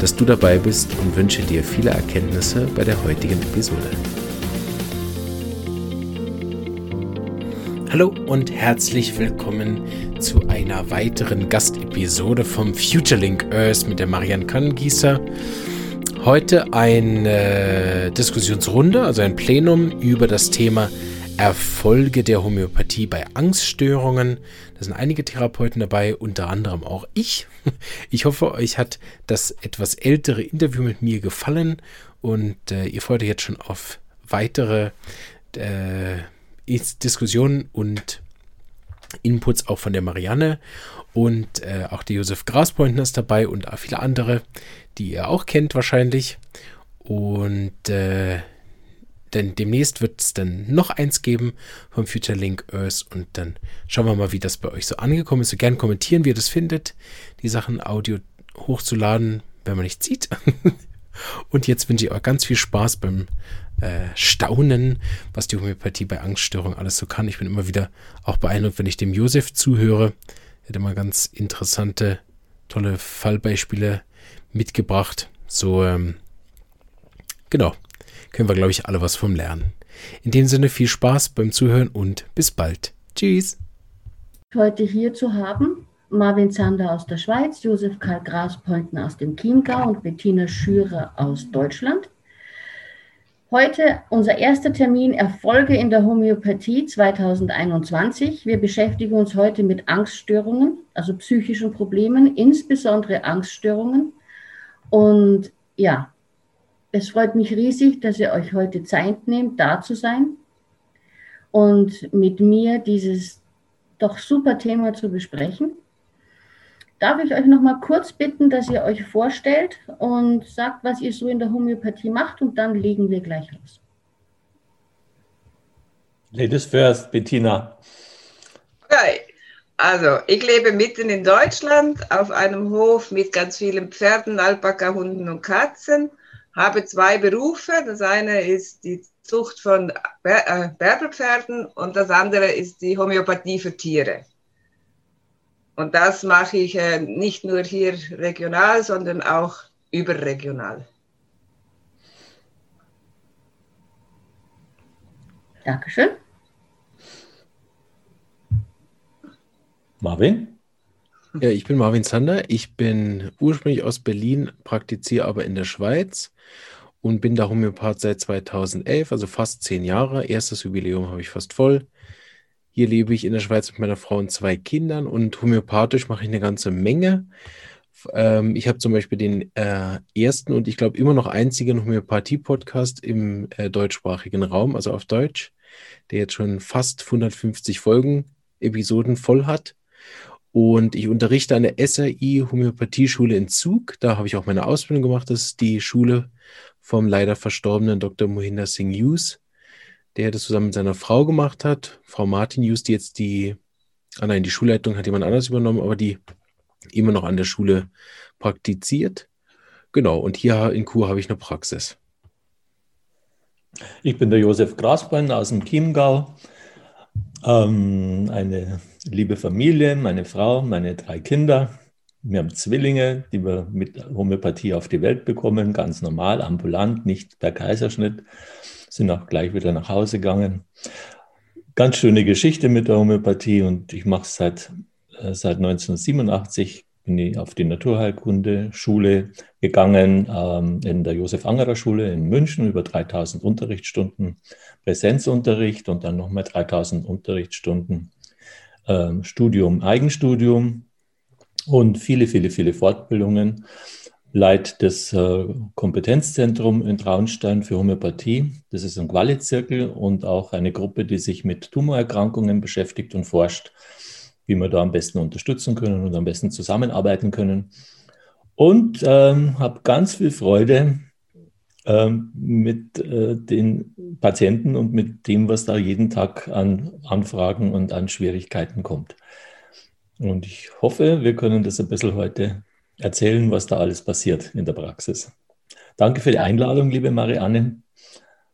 dass du dabei bist und wünsche dir viele Erkenntnisse bei der heutigen Episode. Hallo und herzlich willkommen zu einer weiteren Gastepisode vom FutureLink Earth mit der Marianne Kannengießer. Heute eine Diskussionsrunde, also ein Plenum über das Thema Erfolge der Homöopathie bei Angststörungen. Da sind einige Therapeuten dabei, unter anderem auch ich. Ich hoffe, euch hat das etwas ältere Interview mit mir gefallen und äh, ihr freut euch jetzt schon auf weitere äh, Diskussionen und Inputs auch von der Marianne und äh, auch der Josef Graspointner ist dabei und viele andere, die ihr auch kennt wahrscheinlich. Und äh, denn demnächst wird es dann noch eins geben vom Future Link Earth und dann schauen wir mal, wie das bei euch so angekommen ist. So gern kommentieren, wie ihr das findet, die Sachen Audio hochzuladen, wenn man nicht sieht. und jetzt wünsche ich euch ganz viel Spaß beim äh, Staunen, was die Homöopathie bei Angststörungen alles so kann. Ich bin immer wieder auch beeindruckt, wenn ich dem Josef zuhöre. Er hat immer ganz interessante, tolle Fallbeispiele mitgebracht. So, ähm, genau können wir, glaube ich, alle was vom lernen. In dem Sinne viel Spaß beim Zuhören und bis bald. Tschüss. Heute hier zu haben Marvin Zander aus der Schweiz, Josef Karl Graspointen aus dem Chiemgau und Bettina Schürer aus Deutschland. Heute unser erster Termin Erfolge in der Homöopathie 2021. Wir beschäftigen uns heute mit Angststörungen, also psychischen Problemen, insbesondere Angststörungen. Und ja, es freut mich riesig, dass ihr euch heute Zeit nehmt, da zu sein und mit mir dieses doch super Thema zu besprechen. Darf ich euch noch mal kurz bitten, dass ihr euch vorstellt und sagt, was ihr so in der Homöopathie macht und dann legen wir gleich los. Ladies first, Bettina. Okay. Also, ich lebe mitten in Deutschland auf einem Hof mit ganz vielen Pferden, Alpaka, Hunden und Katzen habe zwei Berufe. Das eine ist die Zucht von äh, Berberpferden und das andere ist die Homöopathie für Tiere. Und das mache ich äh, nicht nur hier regional, sondern auch überregional. Dankeschön. Marvin? Ja, ich bin Marvin Zander. Ich bin ursprünglich aus Berlin, praktiziere aber in der Schweiz und bin da Homöopath seit 2011, also fast zehn Jahre. Erstes Jubiläum habe ich fast voll. Hier lebe ich in der Schweiz mit meiner Frau und zwei Kindern und homöopathisch mache ich eine ganze Menge. Ähm, ich habe zum Beispiel den äh, ersten und ich glaube immer noch einzigen Homöopathie-Podcast im äh, deutschsprachigen Raum, also auf Deutsch, der jetzt schon fast 150 Folgen, Episoden voll hat. Und ich unterrichte an der SRI Homöopathieschule in Zug. Da habe ich auch meine Ausbildung gemacht. Das ist die Schule vom leider verstorbenen Dr. Mohinder Singh Hughes, der das zusammen mit seiner Frau gemacht hat. Frau Martin Hughes, die jetzt die, ah nein, die Schulleitung hat jemand anders übernommen, aber die immer noch an der Schule praktiziert. Genau, und hier in Kur habe ich eine Praxis. Ich bin der Josef Grasbein aus dem Chiemgau. Ähm, eine liebe Familie, meine Frau, meine drei Kinder. Wir haben Zwillinge, die wir mit Homöopathie auf die Welt bekommen, ganz normal, ambulant, nicht per Kaiserschnitt. Sind auch gleich wieder nach Hause gegangen. Ganz schöne Geschichte mit der Homöopathie und ich mache es seit, äh, seit 1987 bin ich auf die Naturheilkunde-Schule gegangen, ähm, in der Josef-Angerer-Schule in München, über 3000 Unterrichtsstunden Präsenzunterricht und dann nochmal 3000 Unterrichtsstunden ähm, Studium, Eigenstudium und viele, viele, viele Fortbildungen. Leit das äh, Kompetenzzentrum in Traunstein für Homöopathie. Das ist ein Qualitzirkel und auch eine Gruppe, die sich mit Tumorerkrankungen beschäftigt und forscht wie wir da am besten unterstützen können und am besten zusammenarbeiten können. Und ähm, habe ganz viel Freude mit äh, den Patienten und mit dem, was da jeden Tag an Anfragen und an Schwierigkeiten kommt. Und ich hoffe, wir können das ein bisschen heute erzählen, was da alles passiert in der Praxis. Danke für die Einladung, liebe Marianne.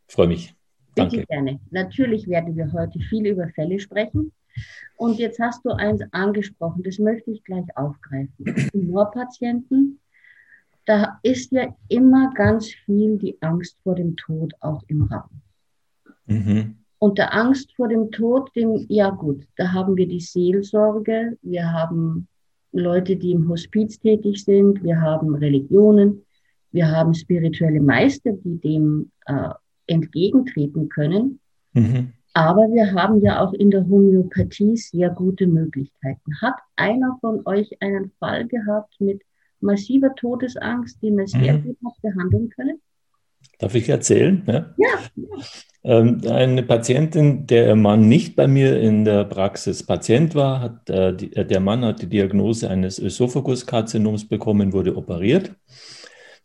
Ich freue mich. Danke. Bitte gerne. Natürlich werden wir heute viel über Fälle sprechen. Und jetzt hast du eins angesprochen, das möchte ich gleich aufgreifen. Tumorpatienten, da ist ja immer ganz viel die Angst vor dem Tod auch im Raum. Mhm. Und der Angst vor dem Tod, dem, ja gut, da haben wir die Seelsorge, wir haben Leute, die im Hospiz tätig sind, wir haben Religionen, wir haben spirituelle Meister, die dem äh, entgegentreten können. Mhm. Aber wir haben ja auch in der Homöopathie sehr gute Möglichkeiten. Hat einer von euch einen Fall gehabt mit massiver Todesangst, die man sehr mhm. gut hat behandeln können? Darf ich erzählen? Ja. ja. Ähm, eine Patientin, der Mann nicht bei mir in der Praxis Patient war, hat, äh, die, äh, der Mann hat die Diagnose eines Ösophaguskarzinoms bekommen, wurde operiert.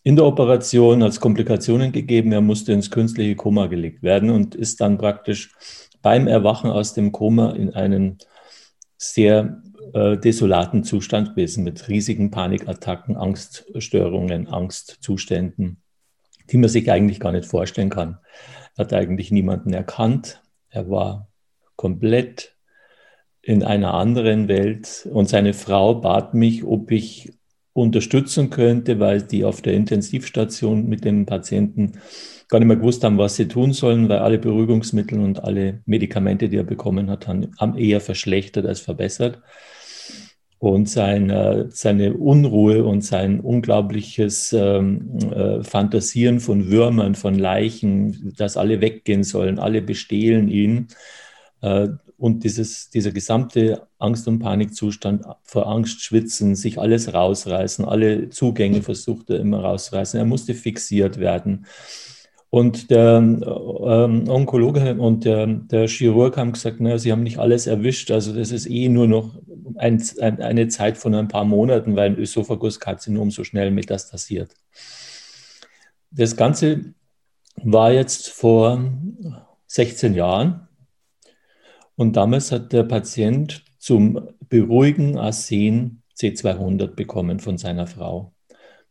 In der Operation hat es Komplikationen gegeben, er musste ins künstliche Koma gelegt werden und ist dann praktisch beim Erwachen aus dem Koma in einen sehr äh, desolaten Zustand gewesen mit riesigen Panikattacken, Angststörungen, Angstzuständen, die man sich eigentlich gar nicht vorstellen kann. Er hat eigentlich niemanden erkannt. Er war komplett in einer anderen Welt und seine Frau bat mich, ob ich unterstützen könnte, weil die auf der Intensivstation mit dem Patienten gar nicht mehr gewusst haben, was sie tun sollen, weil alle Beruhigungsmittel und alle Medikamente, die er bekommen hat, haben eher verschlechtert als verbessert. Und seine, seine Unruhe und sein unglaubliches ähm, äh, Fantasieren von Würmern, von Leichen, dass alle weggehen sollen, alle bestehlen ihn. Äh, und dieses, dieser gesamte Angst- und Panikzustand, vor Angst schwitzen, sich alles rausreißen, alle Zugänge versucht er immer rausreißen. Er musste fixiert werden. Und der ähm, Onkologe und der, der, Chirurg haben gesagt, na, sie haben nicht alles erwischt. Also das ist eh nur noch ein, ein, eine Zeit von ein paar Monaten, weil ein Ösophaguskarzinom so schnell metastasiert. Das Ganze war jetzt vor 16 Jahren. Und damals hat der Patient zum Beruhigen Arsen C200 bekommen von seiner Frau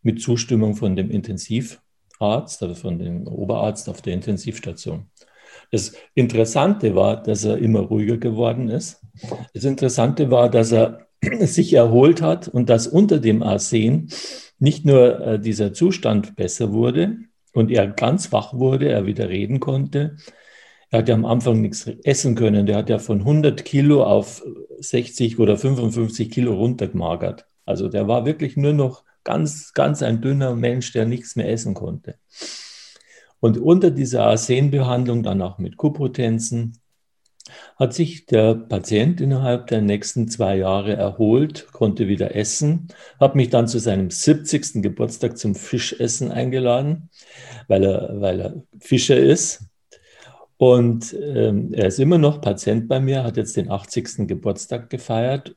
mit Zustimmung von dem Intensiv Arzt, also von dem Oberarzt auf der Intensivstation. Das Interessante war, dass er immer ruhiger geworden ist. Das Interessante war, dass er sich erholt hat und dass unter dem Arsen nicht nur äh, dieser Zustand besser wurde und er ganz wach wurde, er wieder reden konnte. Er hat ja am Anfang nichts essen können. Der hat ja von 100 Kilo auf 60 oder 55 Kilo runtergemagert. Also der war wirklich nur noch ganz, ganz ein dünner Mensch, der nichts mehr essen konnte. Und unter dieser Arsenbehandlung, dann auch mit Kupotenzen, hat sich der Patient innerhalb der nächsten zwei Jahre erholt, konnte wieder essen, hat mich dann zu seinem 70. Geburtstag zum Fischessen eingeladen, weil er, weil er Fischer ist. Und ähm, er ist immer noch Patient bei mir, hat jetzt den 80. Geburtstag gefeiert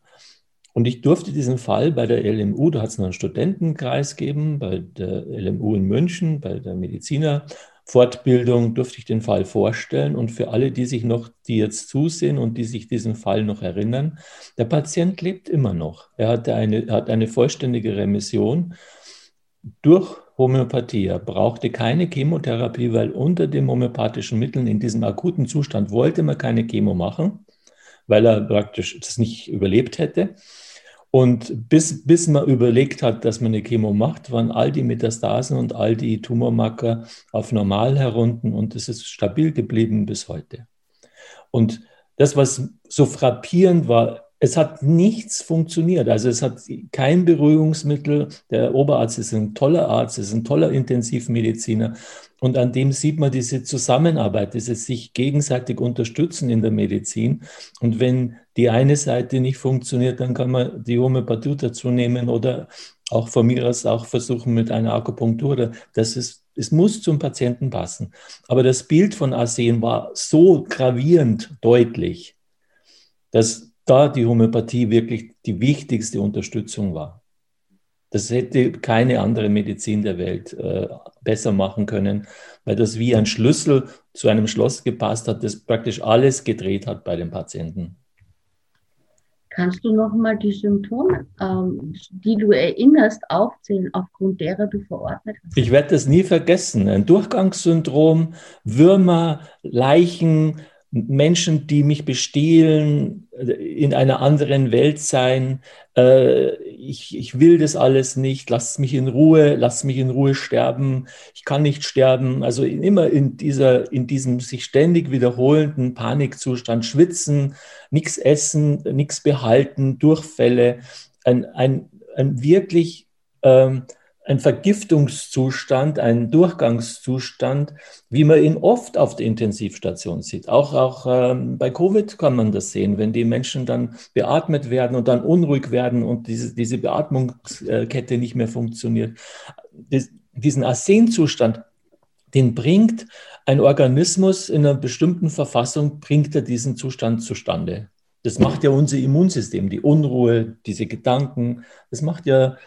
und ich durfte diesen Fall bei der LMU, da hat es noch einen Studentenkreis gegeben, bei der LMU in München, bei der Medizinerfortbildung, durfte ich den Fall vorstellen. Und für alle, die sich noch, die jetzt zusehen und die sich diesen Fall noch erinnern, der Patient lebt immer noch. Er hatte eine, hat eine vollständige Remission durch Homöopathie. Er brauchte keine Chemotherapie, weil unter den homöopathischen Mitteln in diesem akuten Zustand wollte man keine Chemo machen, weil er praktisch das nicht überlebt hätte. Und bis, bis man überlegt hat, dass man eine Chemo macht, waren all die Metastasen und all die Tumormarker auf normal herunten und es ist stabil geblieben bis heute. Und das, was so frappierend war, es hat nichts funktioniert. Also es hat kein Beruhigungsmittel. Der Oberarzt ist ein toller Arzt, ist ein toller Intensivmediziner. Und an dem sieht man diese Zusammenarbeit, dieses sich gegenseitig unterstützen in der Medizin. Und wenn die eine Seite nicht funktioniert, dann kann man die Homöopathie dazu nehmen oder auch von mir aus auch versuchen mit einer Akupunktur. Das ist, es muss zum Patienten passen. Aber das Bild von Arsen war so gravierend deutlich, dass da die Homöopathie wirklich die wichtigste Unterstützung war. Das hätte keine andere Medizin der Welt äh, besser machen können, weil das wie ein Schlüssel zu einem Schloss gepasst hat, das praktisch alles gedreht hat bei den Patienten. Kannst du noch mal die Symptome, ähm, die du erinnerst, aufzählen, aufgrund derer du verordnet hast? Ich werde das nie vergessen. Ein Durchgangssyndrom, Würmer, Leichen, Menschen, die mich bestehlen, äh, in einer anderen Welt sein. Äh, ich, ich will das alles nicht. Lasst mich in Ruhe, lasst mich in Ruhe sterben. Ich kann nicht sterben. Also immer in, dieser, in diesem sich ständig wiederholenden Panikzustand schwitzen, nichts essen, nichts behalten, Durchfälle. Ein, ein, ein wirklich ähm, ein Vergiftungszustand, ein Durchgangszustand, wie man ihn oft auf der Intensivstation sieht. Auch, auch ähm, bei Covid kann man das sehen, wenn die Menschen dann beatmet werden und dann unruhig werden und diese, diese Beatmungskette nicht mehr funktioniert. Das, diesen Arsenzustand, den bringt ein Organismus in einer bestimmten Verfassung, bringt er diesen Zustand zustande. Das macht ja unser Immunsystem, die Unruhe, diese Gedanken, das macht ja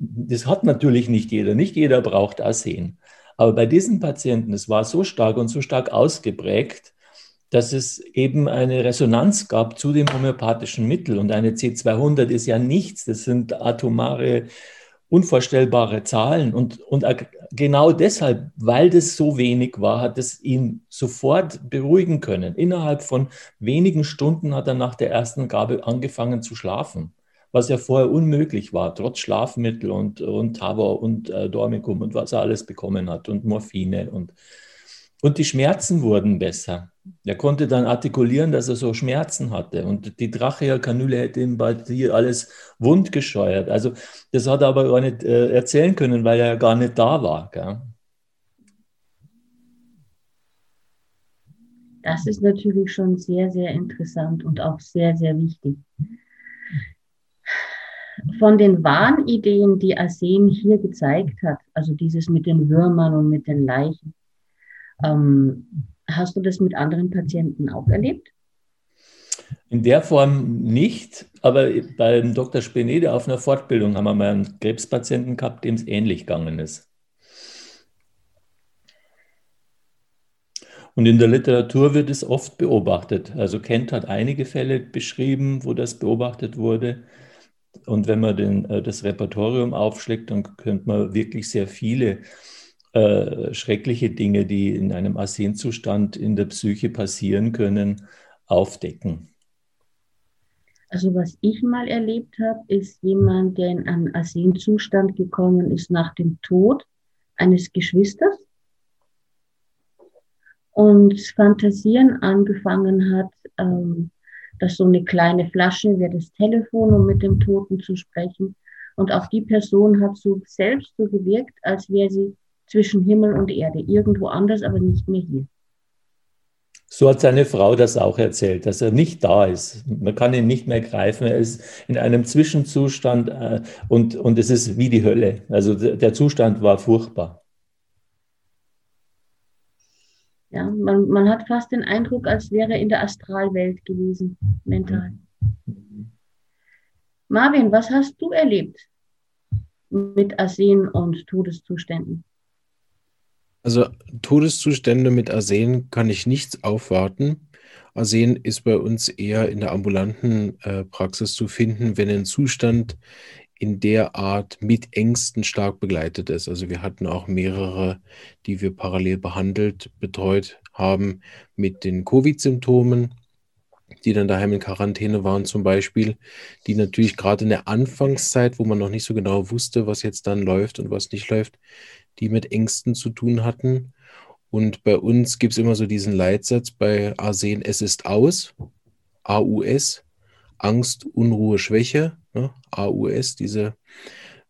das hat natürlich nicht jeder. Nicht jeder braucht Arsen. Aber bei diesen Patienten, es war so stark und so stark ausgeprägt, dass es eben eine Resonanz gab zu dem homöopathischen Mittel. Und eine C200 ist ja nichts. Das sind atomare, unvorstellbare Zahlen. Und, und genau deshalb, weil das so wenig war, hat es ihn sofort beruhigen können. Innerhalb von wenigen Stunden hat er nach der ersten Gabe angefangen zu schlafen was ja vorher unmöglich war, trotz Schlafmittel und, und Tavor und äh, Dormicum und was er alles bekommen hat und Morphine und, und die Schmerzen wurden besser. Er konnte dann artikulieren, dass er so Schmerzen hatte und die Trachealkanüle hätte ihm bald hier alles wundgescheuert. Also das hat er aber gar nicht äh, erzählen können, weil er ja gar nicht da war. Gell? Das ist natürlich schon sehr, sehr interessant und auch sehr, sehr wichtig von den Wahnideen, die Arsen hier gezeigt hat, also dieses mit den Würmern und mit den Leichen, ähm, hast du das mit anderen Patienten auch erlebt? In der Form nicht, aber beim Dr. Spenede auf einer Fortbildung haben wir mal einen Krebspatienten gehabt, dem es ähnlich gegangen ist. Und in der Literatur wird es oft beobachtet. Also Kent hat einige Fälle beschrieben, wo das beobachtet wurde. Und wenn man den, äh, das Repertorium aufschlägt, dann könnte man wirklich sehr viele äh, schreckliche Dinge, die in einem Arsenzustand in der Psyche passieren können, aufdecken. Also was ich mal erlebt habe, ist jemand, der in einen Arsenzustand gekommen ist nach dem Tod eines Geschwisters und Fantasieren angefangen hat, ähm, dass so eine kleine Flasche wäre das Telefon, um mit dem Toten zu sprechen. Und auch die Person hat so selbst so gewirkt, als wäre sie zwischen Himmel und Erde, irgendwo anders, aber nicht mehr hier. So hat seine Frau das auch erzählt, dass er nicht da ist. Man kann ihn nicht mehr greifen. Er ist in einem Zwischenzustand äh, und, und es ist wie die Hölle. Also der Zustand war furchtbar. Ja, man, man hat fast den Eindruck, als wäre er in der Astralwelt gewesen, mental. Marvin, was hast du erlebt mit Arsen und Todeszuständen? Also Todeszustände mit Arsen kann ich nichts aufwarten. Arsen ist bei uns eher in der ambulanten äh, Praxis zu finden, wenn ein Zustand in der Art mit Ängsten stark begleitet ist. Also wir hatten auch mehrere, die wir parallel behandelt, betreut haben mit den Covid-Symptomen, die dann daheim in Quarantäne waren zum Beispiel, die natürlich gerade in der Anfangszeit, wo man noch nicht so genau wusste, was jetzt dann läuft und was nicht läuft, die mit Ängsten zu tun hatten. Und bei uns gibt es immer so diesen Leitsatz bei Arsen, es ist aus, AUS, Angst, Unruhe, Schwäche ne? AUS, diese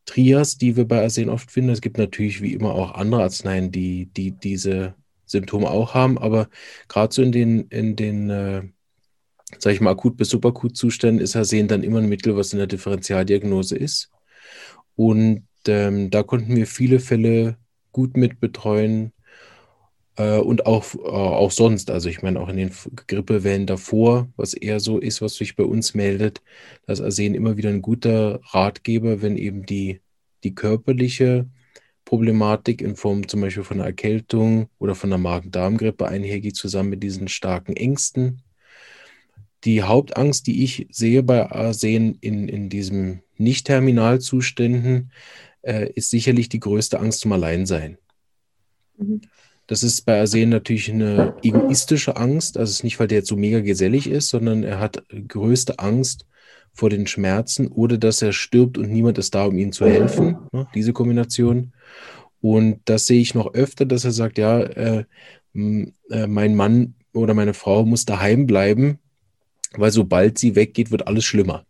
Trias, die wir bei Arsen oft finden. Es gibt natürlich wie immer auch andere Arzneien, die, die diese Symptome auch haben, aber gerade so in den, in den äh, sag ich mal, akut bis subakut Zuständen ist Arsen dann immer ein Mittel, was in der Differentialdiagnose ist. Und ähm, da konnten wir viele Fälle gut mit betreuen, und auch, äh, auch sonst, also ich meine auch in den Grippewellen davor, was eher so ist, was sich bei uns meldet, dass Arsen immer wieder ein guter Ratgeber, wenn eben die, die körperliche Problematik in Form zum Beispiel von einer Erkältung oder von einer Magen-Darm-Grippe einhergeht, zusammen mit diesen starken Ängsten. Die Hauptangst, die ich sehe bei Arsen in, in diesen Nicht-Terminalzuständen, äh, ist sicherlich die größte Angst zum Alleinsein. Mhm. Das ist bei Arsen natürlich eine egoistische Angst. Also es ist nicht, weil der jetzt so mega gesellig ist, sondern er hat größte Angst vor den Schmerzen oder dass er stirbt und niemand ist da, um ihm zu helfen. Ne? Diese Kombination. Und das sehe ich noch öfter, dass er sagt, ja, äh, äh, mein Mann oder meine Frau muss daheim bleiben, weil sobald sie weggeht, wird alles schlimmer.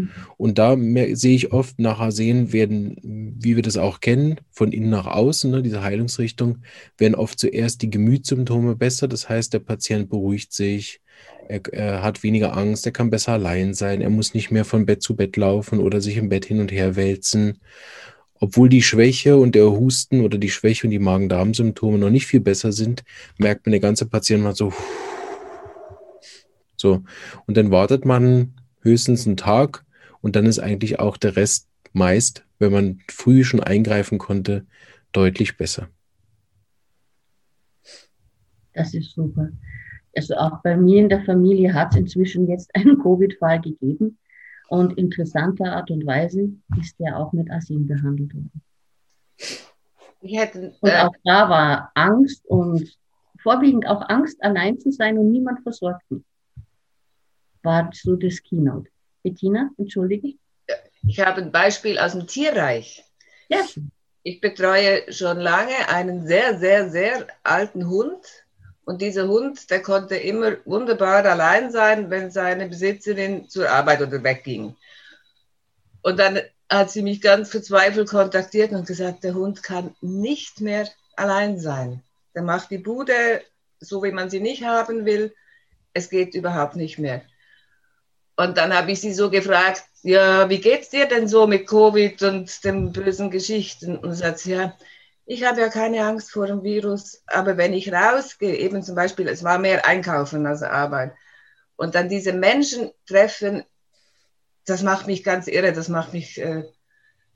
Mhm. Und da sehe ich oft nachher sehen werden, wie wir das auch kennen, von innen nach außen, ne, diese Heilungsrichtung, werden oft zuerst die Gemütssymptome besser. Das heißt, der Patient beruhigt sich, er, er, hat weniger Angst, er kann besser allein sein, er muss nicht mehr von Bett zu Bett laufen oder sich im Bett hin und her wälzen. Obwohl die Schwäche und der Husten oder die Schwäche und die Magen-Darm-Symptome noch nicht viel besser sind, merkt man, der ganze Patient mal so. So. Und dann wartet man höchstens einen Tag und dann ist eigentlich auch der Rest meist, wenn man früh schon eingreifen konnte, deutlich besser. Das ist super. Also auch bei mir in der Familie hat es inzwischen jetzt einen Covid-Fall gegeben und interessanter Art und Weise ist der auch mit Asin behandelt worden. Hätte, äh und auch da war Angst und vorwiegend auch Angst, allein zu sein und niemand versorgt mich. War so das Keynote. Bettina, entschuldige. Ich habe ein Beispiel aus dem Tierreich. Ja. Ich betreue schon lange einen sehr, sehr, sehr alten Hund. Und dieser Hund, der konnte immer wunderbar allein sein, wenn seine Besitzerin zur Arbeit oder wegging. Und dann hat sie mich ganz verzweifelt kontaktiert und gesagt, der Hund kann nicht mehr allein sein. Der macht die Bude so, wie man sie nicht haben will. Es geht überhaupt nicht mehr. Und dann habe ich sie so gefragt, ja, wie geht's dir denn so mit Covid und den bösen Geschichten? Und sie sagt, ja, ich habe ja keine Angst vor dem Virus, aber wenn ich rausgehe, eben zum Beispiel, es war mehr Einkaufen als Arbeit, und dann diese Menschen treffen, das macht mich ganz irre, das macht mich, äh,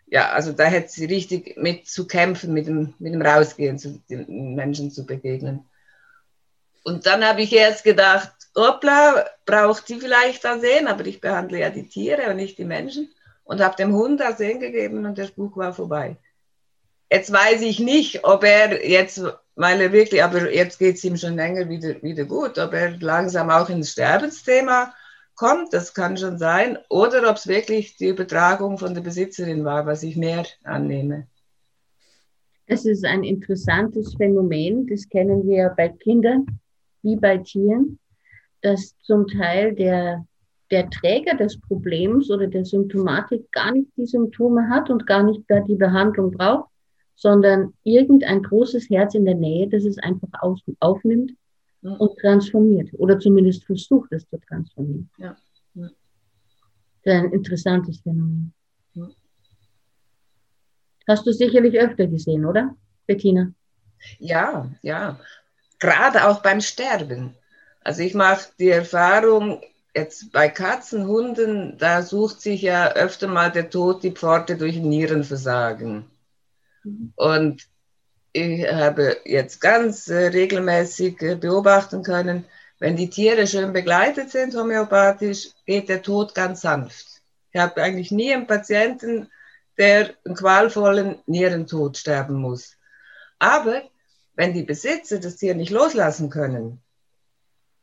ja, also da hätte sie richtig mit zu kämpfen, mit dem, mit dem Rausgehen, zu den Menschen zu begegnen. Und dann habe ich erst gedacht, hoppla, braucht die vielleicht Arsen, aber ich behandle ja die Tiere und nicht die Menschen. Und habe dem Hund Arsen gegeben und der Spuk war vorbei. Jetzt weiß ich nicht, ob er jetzt, weil er wirklich, aber jetzt geht es ihm schon länger wieder, wieder gut, ob er langsam auch ins Sterbensthema kommt, das kann schon sein, oder ob es wirklich die Übertragung von der Besitzerin war, was ich mehr annehme. Das ist ein interessantes Phänomen, das kennen wir bei Kindern wie bei Tieren dass zum Teil der, der Träger des Problems oder der Symptomatik gar nicht die Symptome hat und gar nicht gar die Behandlung braucht, sondern irgendein großes Herz in der Nähe, das es einfach auf, aufnimmt ja. und transformiert oder zumindest versucht, es zu transformieren. Ja. ja. Das ist ein interessantes Phänomen. Ja. Hast du sicherlich öfter gesehen, oder, Bettina? Ja, ja. Gerade auch beim Sterben. Also ich mache die Erfahrung, jetzt bei Katzen, Hunden, da sucht sich ja öfter mal der Tod die Pforte durch Nierenversagen. Und ich habe jetzt ganz äh, regelmäßig äh, beobachten können, wenn die Tiere schön begleitet sind, homöopathisch, geht der Tod ganz sanft. Ich habe eigentlich nie einen Patienten, der einen qualvollen Nierentod sterben muss. Aber wenn die Besitzer das Tier nicht loslassen können,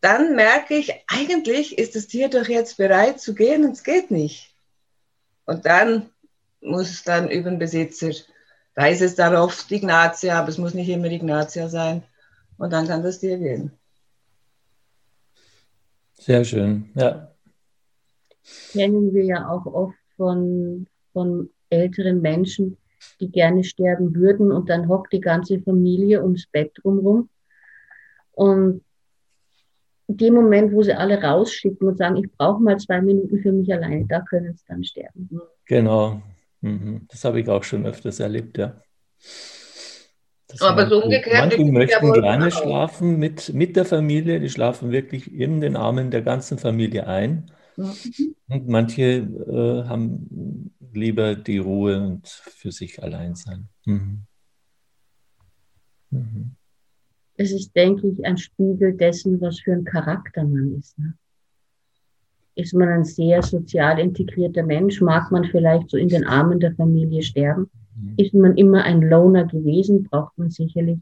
dann merke ich, eigentlich ist das Tier doch jetzt bereit zu gehen und es geht nicht. Und dann muss es dann über den Besitzer, da ist es dann oft Ignatia, aber es muss nicht immer Ignatia sein. Und dann kann das Tier gehen. Sehr schön, ja. Kennen wir ja auch oft von, von älteren Menschen, die gerne sterben würden und dann hockt die ganze Familie ums Bett drumherum. Und in dem Moment, wo sie alle rausschicken und sagen, ich brauche mal zwei Minuten für mich alleine, da können sie dann sterben. Genau. Mhm. Das habe ich auch schon öfters erlebt, ja. Das Aber so umgekehrt. Manche möchten gerne auch. schlafen mit, mit der Familie, die schlafen wirklich in den Armen der ganzen Familie ein. Und manche äh, haben lieber die Ruhe und für sich allein sein. Mhm. Mhm. Es ist, denke ich, ein Spiegel dessen, was für ein Charakter man ist. Ne? Ist man ein sehr sozial integrierter Mensch, mag man vielleicht so in den Armen der Familie sterben. Mhm. Ist man immer ein Loner gewesen, braucht man sicherlich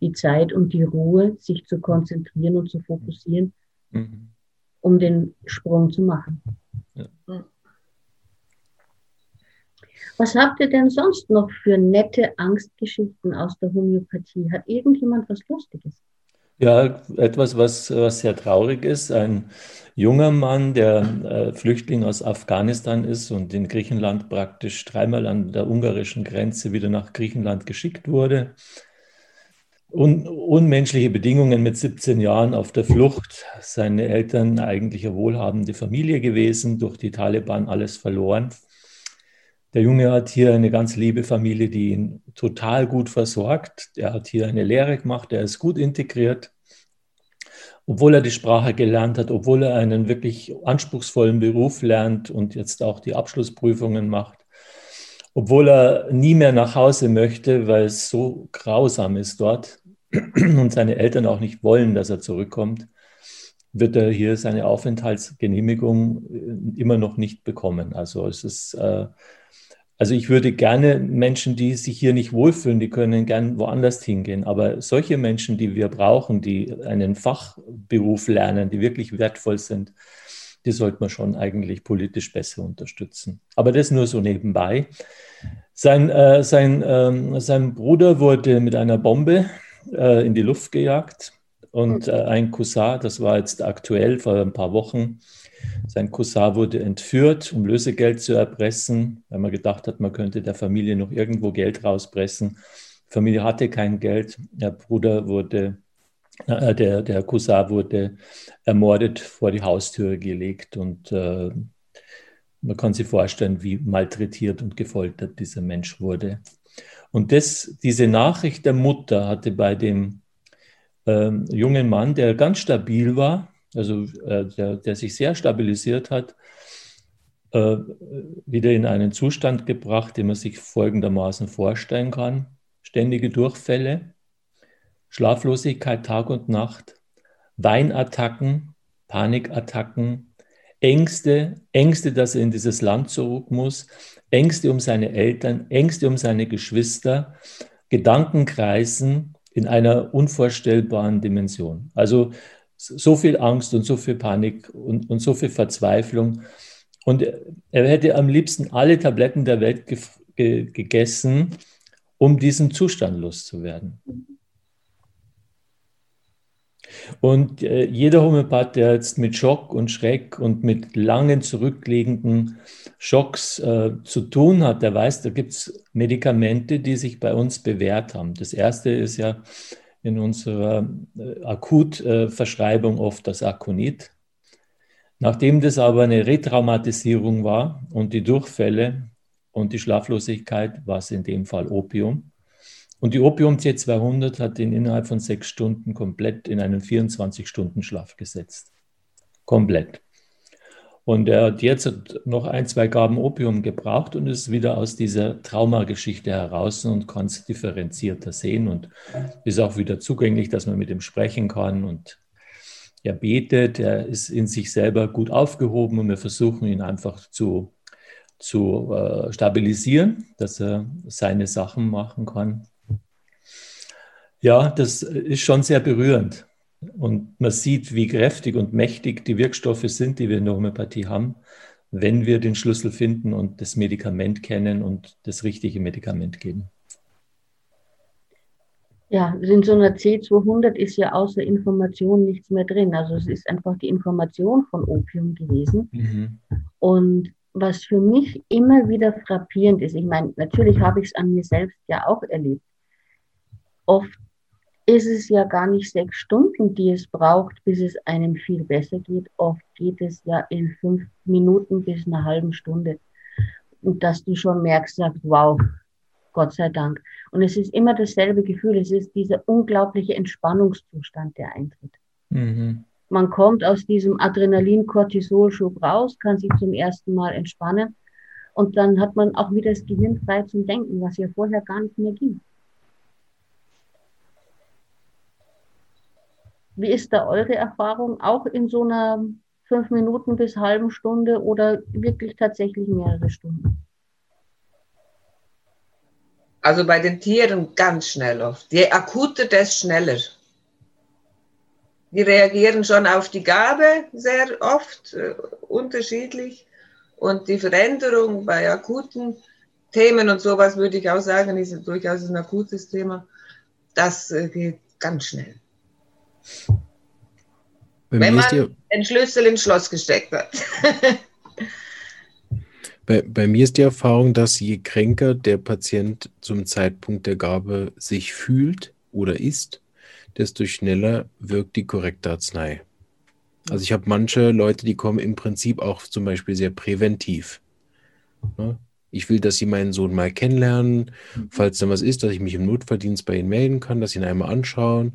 die Zeit und die Ruhe, sich zu konzentrieren und zu fokussieren, mhm. um den Sprung zu machen. Ja. Was habt ihr denn sonst noch für nette Angstgeschichten aus der Homöopathie? Hat irgendjemand was Lustiges? Ja, etwas, was, was sehr traurig ist. Ein junger Mann, der äh, Flüchtling aus Afghanistan ist und in Griechenland praktisch dreimal an der ungarischen Grenze wieder nach Griechenland geschickt wurde. Un unmenschliche Bedingungen mit 17 Jahren auf der Flucht. Seine Eltern eigentlich eine wohlhabende Familie gewesen, durch die Taliban alles verloren. Der Junge hat hier eine ganz liebe Familie, die ihn total gut versorgt. Er hat hier eine Lehre gemacht, er ist gut integriert. Obwohl er die Sprache gelernt hat, obwohl er einen wirklich anspruchsvollen Beruf lernt und jetzt auch die Abschlussprüfungen macht, obwohl er nie mehr nach Hause möchte, weil es so grausam ist dort und seine Eltern auch nicht wollen, dass er zurückkommt, wird er hier seine Aufenthaltsgenehmigung äh, immer noch nicht bekommen. Also es ist, äh, also ich würde gerne Menschen, die sich hier nicht wohlfühlen, die können gern woanders hingehen. Aber solche Menschen, die wir brauchen, die einen Fachberuf lernen, die wirklich wertvoll sind, die sollte man schon eigentlich politisch besser unterstützen. Aber das nur so nebenbei. Sein, äh, sein, äh, sein Bruder wurde mit einer Bombe äh, in die Luft gejagt und äh, ein Cousin, das war jetzt aktuell vor ein paar Wochen, sein Cousin wurde entführt, um Lösegeld zu erpressen, weil man gedacht hat, man könnte der Familie noch irgendwo Geld rauspressen. Die Familie hatte kein Geld. Der Bruder wurde äh, der, der Cousin wurde ermordet vor die Haustüre gelegt und äh, man kann sich vorstellen, wie malträtiert und gefoltert dieser Mensch wurde. Und das, diese Nachricht der Mutter hatte bei dem ähm, jungen Mann, der ganz stabil war, also äh, der, der, sich sehr stabilisiert hat, äh, wieder in einen Zustand gebracht, den man sich folgendermaßen vorstellen kann. Ständige Durchfälle, Schlaflosigkeit Tag und Nacht, Weinattacken, Panikattacken, Ängste, Ängste, dass er in dieses Land zurück muss, Ängste um seine Eltern, Ängste um seine Geschwister, Gedankenkreisen in einer unvorstellbaren Dimension. Also so viel Angst und so viel Panik und, und so viel Verzweiflung. Und er hätte am liebsten alle Tabletten der Welt ge ge gegessen, um diesen Zustand loszuwerden. Und äh, jeder Homöopath, der jetzt mit Schock und Schreck und mit langen zurückliegenden Schocks äh, zu tun hat, der weiß, da gibt es Medikamente, die sich bei uns bewährt haben. Das erste ist ja in unserer äh, Akutverschreibung oft das Akonit. Nachdem das aber eine Retraumatisierung war und die Durchfälle und die Schlaflosigkeit, war es in dem Fall Opium. Und die Opium T200 hat ihn innerhalb von sechs Stunden komplett in einen 24-Stunden-Schlaf gesetzt. Komplett. Und er hat jetzt noch ein, zwei Gaben Opium gebraucht und ist wieder aus dieser Traumageschichte heraus und kann es differenzierter sehen und ist auch wieder zugänglich, dass man mit ihm sprechen kann. Und er betet, er ist in sich selber gut aufgehoben und wir versuchen ihn einfach zu, zu äh, stabilisieren, dass er seine Sachen machen kann. Ja, das ist schon sehr berührend. Und man sieht, wie kräftig und mächtig die Wirkstoffe sind, die wir in der Homöopathie haben, wenn wir den Schlüssel finden und das Medikament kennen und das richtige Medikament geben. Ja, in so einer C200 ist ja außer Information nichts mehr drin. Also es ist einfach die Information von Opium gewesen. Mhm. Und was für mich immer wieder frappierend ist, ich meine, natürlich habe ich es an mir selbst ja auch erlebt. Oft ist es ja gar nicht sechs Stunden, die es braucht, bis es einem viel besser geht. Oft geht es ja in fünf Minuten bis einer halben Stunde. Und dass du schon merkst, sagst, wow, Gott sei Dank. Und es ist immer dasselbe Gefühl. Es ist dieser unglaubliche Entspannungszustand, der eintritt. Mhm. Man kommt aus diesem Adrenalin-Cortisol-Schub raus, kann sich zum ersten Mal entspannen und dann hat man auch wieder das Gehirn frei zum Denken, was ja vorher gar nicht mehr ging. Wie ist da eure Erfahrung? Auch in so einer fünf Minuten bis halben Stunde oder wirklich tatsächlich mehrere Stunden? Also bei den Tieren ganz schnell oft. Je akuter, desto schneller. Die reagieren schon auf die Gabe sehr oft äh, unterschiedlich. Und die Veränderung bei akuten Themen und sowas würde ich auch sagen, ist durchaus ein akutes Thema. Das äh, geht ganz schnell. Bei Wenn man den Schlüssel ins Schloss gesteckt hat. bei, bei mir ist die Erfahrung, dass je kränker der Patient zum Zeitpunkt der Gabe sich fühlt oder ist, desto schneller wirkt die korrekte Arznei. Also ich habe manche Leute, die kommen im Prinzip auch zum Beispiel sehr präventiv. Ne? Ich will, dass Sie meinen Sohn mal kennenlernen, mhm. falls da was ist, dass ich mich im Notverdienst bei Ihnen melden kann, dass Sie ihn einmal anschauen.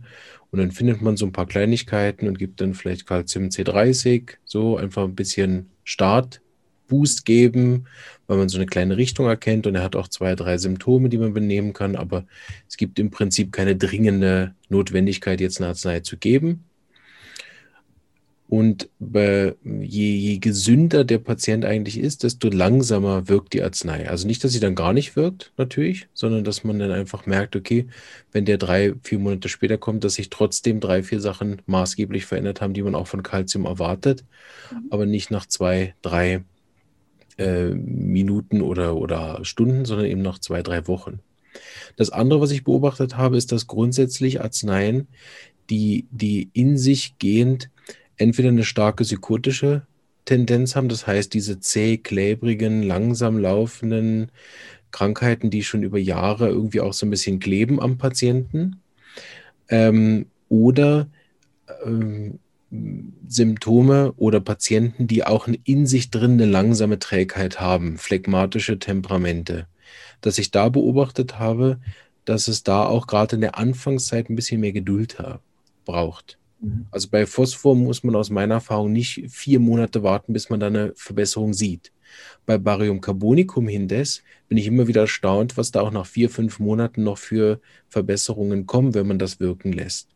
Und dann findet man so ein paar Kleinigkeiten und gibt dann vielleicht Calcium C30, so einfach ein bisschen Startboost geben, weil man so eine kleine Richtung erkennt und er hat auch zwei, drei Symptome, die man benehmen kann, aber es gibt im Prinzip keine dringende Notwendigkeit, jetzt eine Arznei zu geben. Und je, je gesünder der Patient eigentlich ist, desto langsamer wirkt die Arznei. Also nicht, dass sie dann gar nicht wirkt, natürlich, sondern dass man dann einfach merkt, okay, wenn der drei, vier Monate später kommt, dass sich trotzdem drei, vier Sachen maßgeblich verändert haben, die man auch von Calcium erwartet, mhm. aber nicht nach zwei, drei äh, Minuten oder, oder Stunden, sondern eben nach zwei, drei Wochen. Das andere, was ich beobachtet habe, ist, dass grundsätzlich Arzneien, die, die in sich gehend entweder eine starke psychotische Tendenz haben, das heißt diese zäh, klebrigen, langsam laufenden Krankheiten, die schon über Jahre irgendwie auch so ein bisschen kleben am Patienten, ähm, oder ähm, Symptome oder Patienten, die auch in sich drin eine langsame Trägheit haben, phlegmatische Temperamente. Dass ich da beobachtet habe, dass es da auch gerade in der Anfangszeit ein bisschen mehr Geduld braucht. Mhm. Also bei Phosphor muss man aus meiner Erfahrung nicht vier Monate warten, bis man da eine Verbesserung sieht. Bei Barium Carbonicum hindes bin ich immer wieder erstaunt, was da auch nach vier, fünf Monaten noch für Verbesserungen kommen, wenn man das wirken lässt.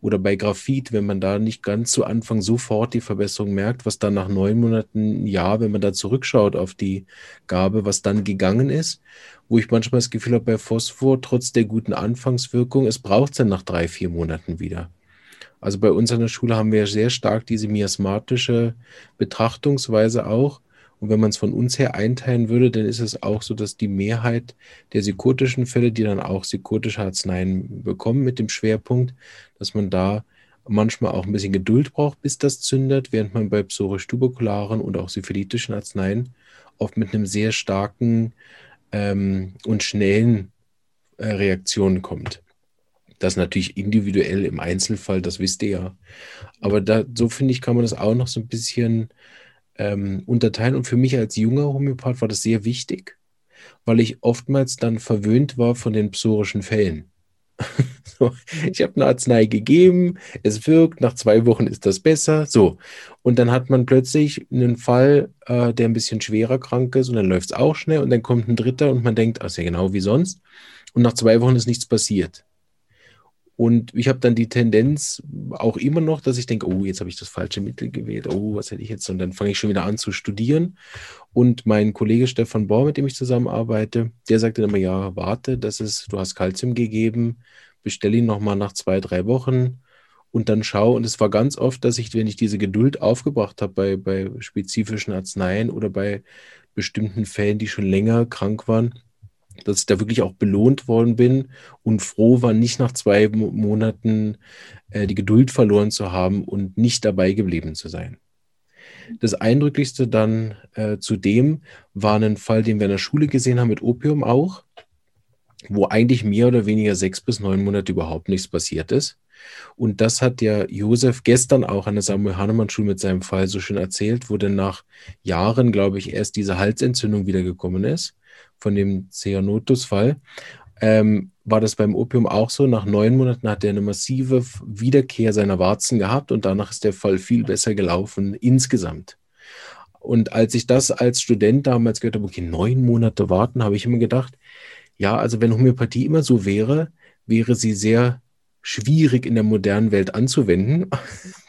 Oder bei Graphit, wenn man da nicht ganz zu Anfang sofort die Verbesserung merkt, was dann nach neun Monaten, ja, wenn man da zurückschaut auf die Gabe, was dann gegangen ist, wo ich manchmal das Gefühl habe, bei Phosphor, trotz der guten Anfangswirkung, es braucht es dann nach drei, vier Monaten wieder. Also bei uns an der Schule haben wir sehr stark diese miasmatische Betrachtungsweise auch. Und wenn man es von uns her einteilen würde, dann ist es auch so, dass die Mehrheit der psychotischen Fälle, die dann auch psychotische Arzneien bekommen mit dem Schwerpunkt, dass man da manchmal auch ein bisschen Geduld braucht, bis das zündet, während man bei psorisch-tuberkularen und auch syphilitischen Arzneien oft mit einem sehr starken ähm, und schnellen äh, Reaktionen kommt. Das natürlich individuell im Einzelfall, das wisst ihr ja. Aber da, so finde ich, kann man das auch noch so ein bisschen ähm, unterteilen. Und für mich als junger Homöopath war das sehr wichtig, weil ich oftmals dann verwöhnt war von den psorischen Fällen. so, ich habe eine Arznei gegeben, es wirkt, nach zwei Wochen ist das besser. So. Und dann hat man plötzlich einen Fall, äh, der ein bisschen schwerer krank ist und dann läuft es auch schnell und dann kommt ein dritter und man denkt, ach, ja genau wie sonst. Und nach zwei Wochen ist nichts passiert. Und ich habe dann die Tendenz auch immer noch, dass ich denke, oh, jetzt habe ich das falsche Mittel gewählt, oh, was hätte ich jetzt? Und dann fange ich schon wieder an zu studieren. Und mein Kollege Stefan Bohr, mit dem ich zusammenarbeite, der sagte dann immer, ja, warte, das ist, du hast Kalzium gegeben, bestell ihn nochmal nach zwei, drei Wochen und dann schau. Und es war ganz oft, dass ich, wenn ich diese Geduld aufgebracht habe bei, bei spezifischen Arzneien oder bei bestimmten Fällen, die schon länger krank waren, dass ich da wirklich auch belohnt worden bin und froh war, nicht nach zwei Monaten äh, die Geduld verloren zu haben und nicht dabei geblieben zu sein. Das Eindrücklichste dann äh, zudem war ein Fall, den wir in der Schule gesehen haben mit Opium auch, wo eigentlich mehr oder weniger sechs bis neun Monate überhaupt nichts passiert ist. Und das hat ja Josef gestern auch an der Samuel Hahnemann Schule mit seinem Fall so schön erzählt, wo dann nach Jahren, glaube ich, erst diese Halsentzündung wiedergekommen ist von dem Cyanotus-Fall, ähm, war das beim Opium auch so. Nach neun Monaten hat er eine massive Wiederkehr seiner Warzen gehabt und danach ist der Fall viel besser gelaufen insgesamt. Und als ich das als Student damals gehört habe, okay, neun Monate warten, habe ich immer gedacht, ja, also wenn Homöopathie immer so wäre, wäre sie sehr schwierig in der modernen Welt anzuwenden.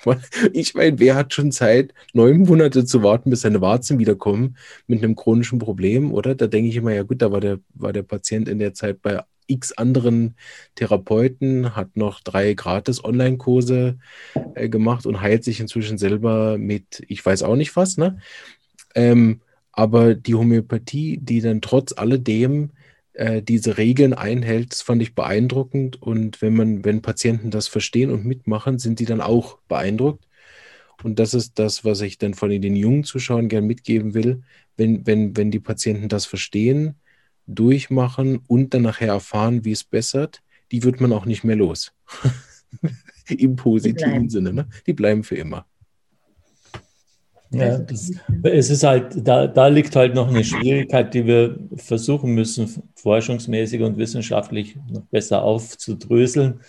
ich meine, wer hat schon Zeit, neun Monate zu warten, bis seine Warzen wiederkommen mit einem chronischen Problem, oder? Da denke ich immer, ja gut, da war der, war der Patient in der Zeit bei x anderen Therapeuten, hat noch drei gratis Online-Kurse äh, gemacht und heilt sich inzwischen selber mit, ich weiß auch nicht was, ne? Ähm, aber die Homöopathie, die dann trotz alledem äh, diese Regeln einhält, das fand ich beeindruckend. Und wenn man, wenn Patienten das verstehen und mitmachen, sind die dann auch beeindruckt. Und das ist das, was ich dann von den jungen Zuschauern gern mitgeben will. Wenn, wenn, wenn die Patienten das verstehen, durchmachen und dann nachher erfahren, wie es bessert, die wird man auch nicht mehr los. Im positiven Sinne. Ne? Die bleiben für immer. Ja, das, es ist halt, da, da liegt halt noch eine Schwierigkeit, die wir versuchen müssen, forschungsmäßig und wissenschaftlich noch besser aufzudröseln,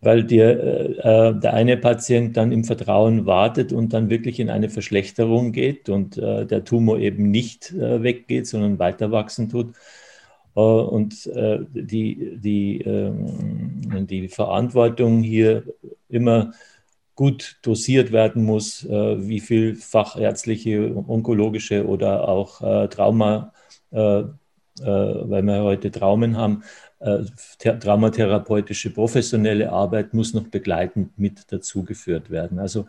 weil dir, äh, äh, der eine Patient dann im Vertrauen wartet und dann wirklich in eine Verschlechterung geht und äh, der Tumor eben nicht äh, weggeht, sondern weiter wachsen tut. Äh, und äh, die, die, ähm, die Verantwortung hier immer gut dosiert werden muss, äh, wie viel fachärztliche, onkologische oder auch äh, Trauma, äh, weil wir heute Traumen haben, traumatherapeutische professionelle Arbeit muss noch begleitend mit dazugeführt werden. Also,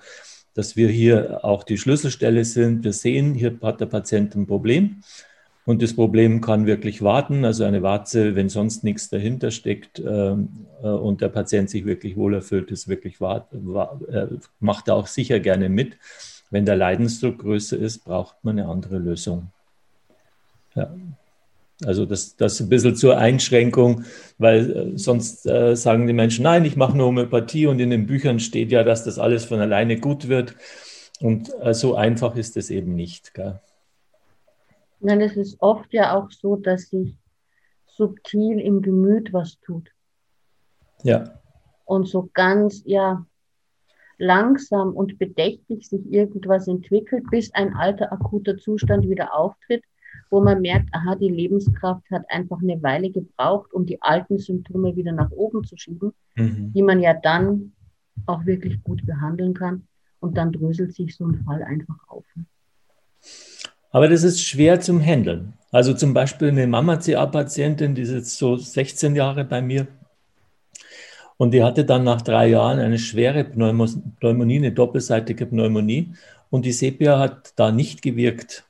dass wir hier auch die Schlüsselstelle sind. Wir sehen, hier hat der Patient ein Problem und das Problem kann wirklich warten, also eine Warze, wenn sonst nichts dahinter steckt ähm, äh, und der Patient sich wirklich wohlerfüllt, ist wirklich wart, äh, macht er auch sicher gerne mit. Wenn der Leidensdruck größer ist, braucht man eine andere Lösung. Ja. Also das, das ein bisschen zur Einschränkung, weil äh, sonst äh, sagen die Menschen, nein, ich mache nur Homöopathie und in den Büchern steht ja, dass das alles von alleine gut wird. Und äh, so einfach ist es eben nicht. Gell? Nein, es ist oft ja auch so, dass sich subtil im Gemüt was tut. Ja. Und so ganz, ja, langsam und bedächtig sich irgendwas entwickelt, bis ein alter akuter Zustand wieder auftritt, wo man merkt, aha, die Lebenskraft hat einfach eine Weile gebraucht, um die alten Symptome wieder nach oben zu schieben, mhm. die man ja dann auch wirklich gut behandeln kann. Und dann dröselt sich so ein Fall einfach auf. Aber das ist schwer zum Handeln. Also zum Beispiel eine Mama-CA-Patientin, die ist jetzt so 16 Jahre bei mir. Und die hatte dann nach drei Jahren eine schwere Pneumonie, eine doppelseitige Pneumonie. Und die Sepia hat da nicht gewirkt.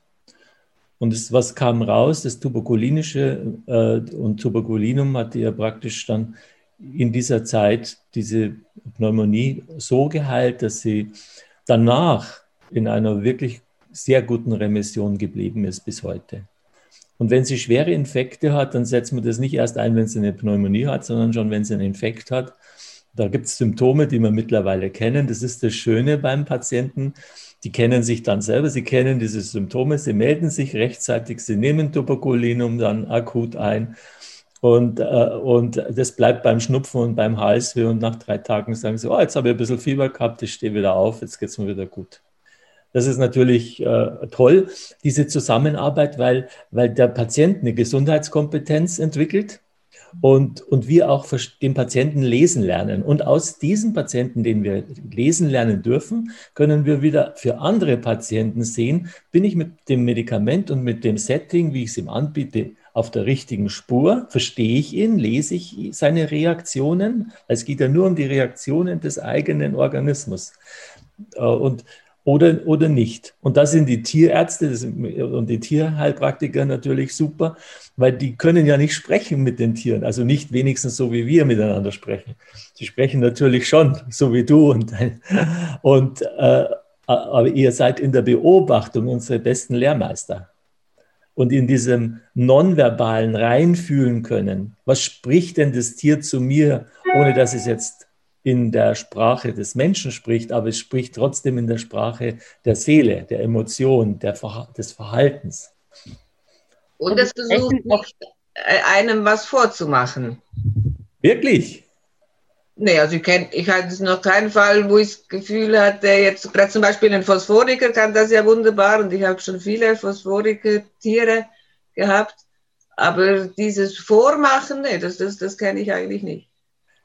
Und das, was kam raus? Das Tuberkulinische äh, und Tuberkulinum hatte ja praktisch dann in dieser Zeit diese Pneumonie so geheilt, dass sie danach in einer wirklich sehr guten Remission geblieben ist bis heute. Und wenn sie schwere Infekte hat, dann setzt man das nicht erst ein, wenn sie eine Pneumonie hat, sondern schon, wenn sie einen Infekt hat. Da gibt es Symptome, die wir mittlerweile kennen. Das ist das Schöne beim Patienten. Die kennen sich dann selber, sie kennen diese Symptome, sie melden sich rechtzeitig, sie nehmen Tuberkulinum dann akut ein. Und, äh, und das bleibt beim Schnupfen und beim Halsweh. Und nach drei Tagen sagen sie, oh, jetzt habe ich ein bisschen Fieber gehabt, ich stehe wieder auf, jetzt geht es mir wieder gut. Das ist natürlich äh, toll, diese Zusammenarbeit, weil, weil der Patient eine Gesundheitskompetenz entwickelt und, und wir auch den Patienten lesen lernen. Und aus diesen Patienten, den wir lesen lernen dürfen, können wir wieder für andere Patienten sehen, bin ich mit dem Medikament und mit dem Setting, wie ich es ihm anbiete, auf der richtigen Spur? Verstehe ich ihn? Lese ich seine Reaktionen? Es geht ja nur um die Reaktionen des eigenen Organismus. Äh, und oder, oder nicht. Und da sind die Tierärzte und die Tierheilpraktiker natürlich super, weil die können ja nicht sprechen mit den Tieren, also nicht wenigstens so wie wir miteinander sprechen. Sie sprechen natürlich schon, so wie du und, und äh, aber ihr seid in der Beobachtung unsere besten Lehrmeister. Und in diesem Nonverbalen reinfühlen können, was spricht denn das Tier zu mir, ohne dass es jetzt in der Sprache des Menschen spricht, aber es spricht trotzdem in der Sprache der Seele, der Emotion, der Ver des Verhaltens. Und es versucht nicht, äh, einem was vorzumachen. Wirklich? Nee, also ich kenne, ich hatte noch keinen Fall, wo ich das Gefühl hatte, jetzt gerade zum Beispiel ein Phosphoriker kann das ja wunderbar und ich habe schon viele Phosphoriker-Tiere gehabt, aber dieses Vormachen, nee, das, das, das kenne ich eigentlich nicht.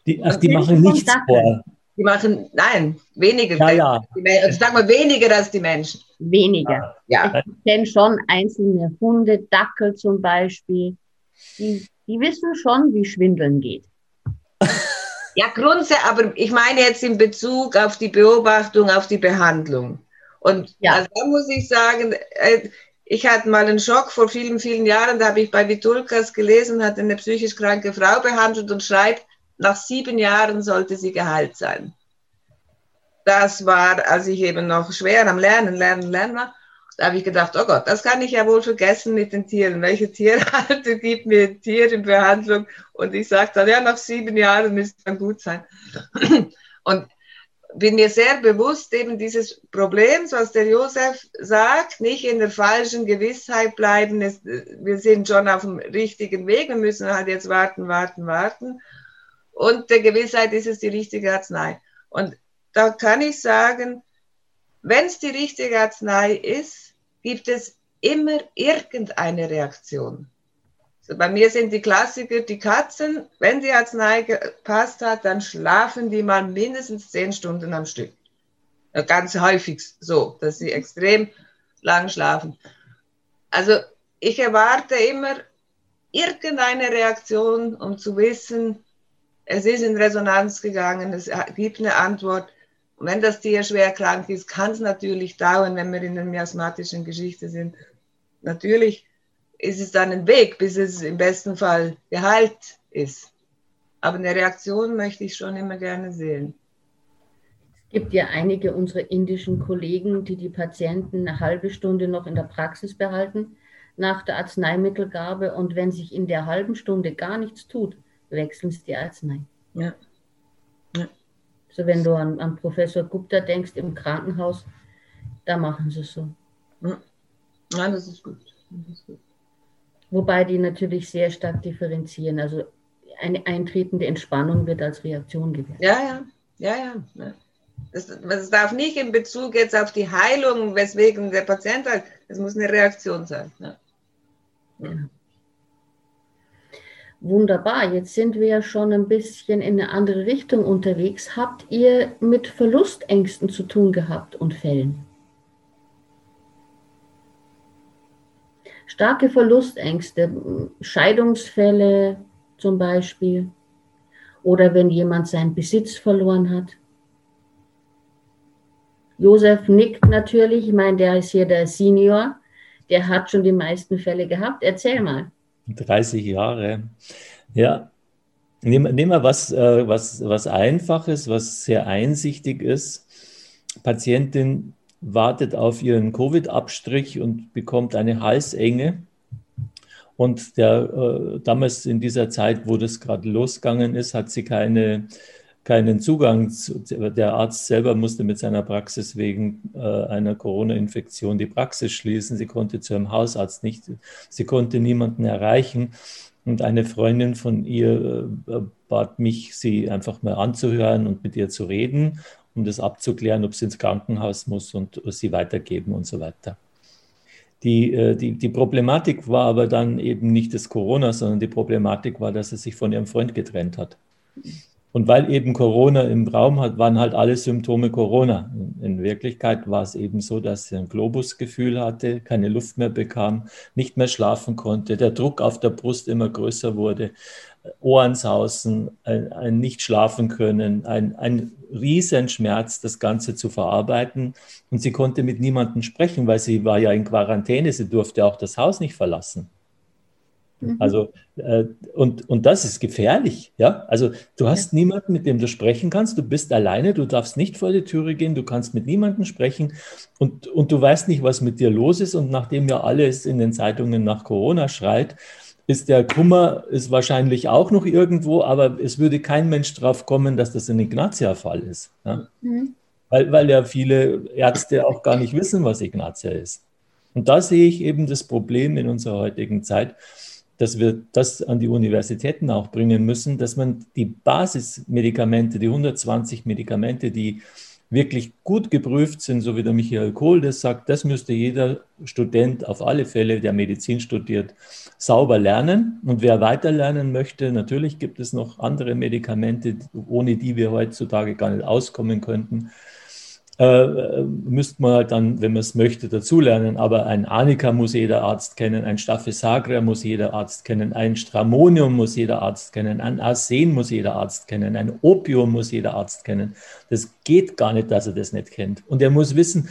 Die, ach, die machen nichts vor. Die machen, nein, weniger. Ja, ja. Also sag mal weniger als die Menschen. Weniger. Ja. Ich kenne schon einzelne Hunde, Dackel zum Beispiel. Die, die wissen schon, wie Schwindeln geht. Ja, grundsätzlich, aber ich meine jetzt in Bezug auf die Beobachtung, auf die Behandlung. Und Ja. also da muss ich sagen, äh, ich hatte mal einen Schock vor vielen, vielen Jahren, da habe ich bei Vitulkas gelesen, hat eine psychisch kranke Frau behandelt und schreibt, nach sieben Jahren sollte sie geheilt sein. Das war, als ich eben noch schwer am Lernen, Lernen, Lernen war. Da habe ich gedacht, oh Gott, das kann ich ja wohl vergessen mit den Tieren. Welche Tierhalter gibt mir ein Tier in Behandlung? Und ich sage dann, ja, nach sieben Jahren müsste dann gut sein. Und bin mir sehr bewusst eben dieses Problems, was der Josef sagt, nicht in der falschen Gewissheit bleiben. Es, wir sind schon auf dem richtigen Weg, wir müssen halt jetzt warten, warten, warten. Und der Gewissheit ist es die richtige Arznei. Und da kann ich sagen, wenn es die richtige Arznei ist, gibt es immer irgendeine Reaktion. So, bei mir sind die Klassiker die Katzen. Wenn die Arznei gepasst hat, dann schlafen die mal mindestens zehn Stunden am Stück. Ganz häufig so, dass sie extrem lang schlafen. Also ich erwarte immer irgendeine Reaktion, um zu wissen, es ist in Resonanz gegangen, es gibt eine Antwort. Und wenn das Tier schwer krank ist, kann es natürlich dauern, wenn wir in der miasmatischen Geschichte sind. Natürlich ist es dann ein Weg, bis es im besten Fall geheilt ist. Aber eine Reaktion möchte ich schon immer gerne sehen. Es gibt ja einige unserer indischen Kollegen, die die Patienten eine halbe Stunde noch in der Praxis behalten nach der Arzneimittelgabe und wenn sich in der halben Stunde gar nichts tut, wechseln sie die Arznei. Ja. So wenn du an, an Professor Gupta denkst im Krankenhaus, da machen sie es so. Ja, das ist gut. Das ist gut. Wobei die natürlich sehr stark differenzieren. Also eine eintretende Entspannung wird als Reaktion gewährt. Ja, ja, ja, ja. ja. Das, das darf nicht in Bezug jetzt auf die Heilung, weswegen der Patient hat, es muss eine Reaktion sein. Ja. Genau. Wunderbar, jetzt sind wir ja schon ein bisschen in eine andere Richtung unterwegs. Habt ihr mit Verlustängsten zu tun gehabt und Fällen? Starke Verlustängste, Scheidungsfälle zum Beispiel oder wenn jemand seinen Besitz verloren hat. Josef nickt natürlich, ich meine, der ist hier der Senior, der hat schon die meisten Fälle gehabt. Erzähl mal. 30 Jahre. Ja, nehmen nehm wir was, äh, was, was Einfaches, was sehr einsichtig ist. Patientin wartet auf ihren Covid-Abstrich und bekommt eine Halsenge. Und der, äh, damals in dieser Zeit, wo das gerade losgegangen ist, hat sie keine, keinen Zugang. Zu, der Arzt selber musste mit seiner Praxis wegen äh, einer Corona-Infektion die Praxis schließen. Sie konnte zu einem Hausarzt nicht, sie konnte niemanden erreichen. Und eine Freundin von ihr äh, bat mich, sie einfach mal anzuhören und mit ihr zu reden, um das abzuklären, ob sie ins Krankenhaus muss und sie weitergeben und so weiter. Die, äh, die, die Problematik war aber dann eben nicht das Corona, sondern die Problematik war, dass sie sich von ihrem Freund getrennt hat. Und weil eben Corona im Raum hat, waren halt alle Symptome Corona. In Wirklichkeit war es eben so, dass sie ein Globusgefühl hatte, keine Luft mehr bekam, nicht mehr schlafen konnte, der Druck auf der Brust immer größer wurde, Ohrensausen, ein, ein nicht schlafen können, ein, ein Riesenschmerz, das Ganze zu verarbeiten. Und sie konnte mit niemandem sprechen, weil sie war ja in Quarantäne, sie durfte auch das Haus nicht verlassen. Mhm. Also, äh, und, und das ist gefährlich, ja. Also, du hast ja. niemanden, mit dem du sprechen kannst, du bist alleine, du darfst nicht vor die Türe gehen, du kannst mit niemandem sprechen und, und du weißt nicht, was mit dir los ist. Und nachdem ja alles in den Zeitungen nach Corona schreit, ist der Kummer ist wahrscheinlich auch noch irgendwo, aber es würde kein Mensch drauf kommen, dass das ein Ignatia-Fall ist. Ja? Mhm. Weil, weil ja viele Ärzte auch gar nicht wissen, was Ignatia ist. Und da sehe ich eben das Problem in unserer heutigen Zeit, dass wir das an die Universitäten auch bringen müssen, dass man die Basismedikamente, die 120 Medikamente, die wirklich gut geprüft sind, so wie der Michael Kohl das sagt, das müsste jeder Student auf alle Fälle, der Medizin studiert, sauber lernen. Und wer weiter lernen möchte, natürlich gibt es noch andere Medikamente, ohne die wir heutzutage gar nicht auskommen könnten äh, müsste man halt dann, wenn man es möchte, dazulernen. Aber ein Arnika muss jeder Arzt kennen, ein Staphysagra muss jeder Arzt kennen, ein Stramonium muss jeder Arzt kennen, ein Arsen muss jeder Arzt kennen, ein Opium muss jeder Arzt kennen. Das geht gar nicht, dass er das nicht kennt. Und er muss wissen,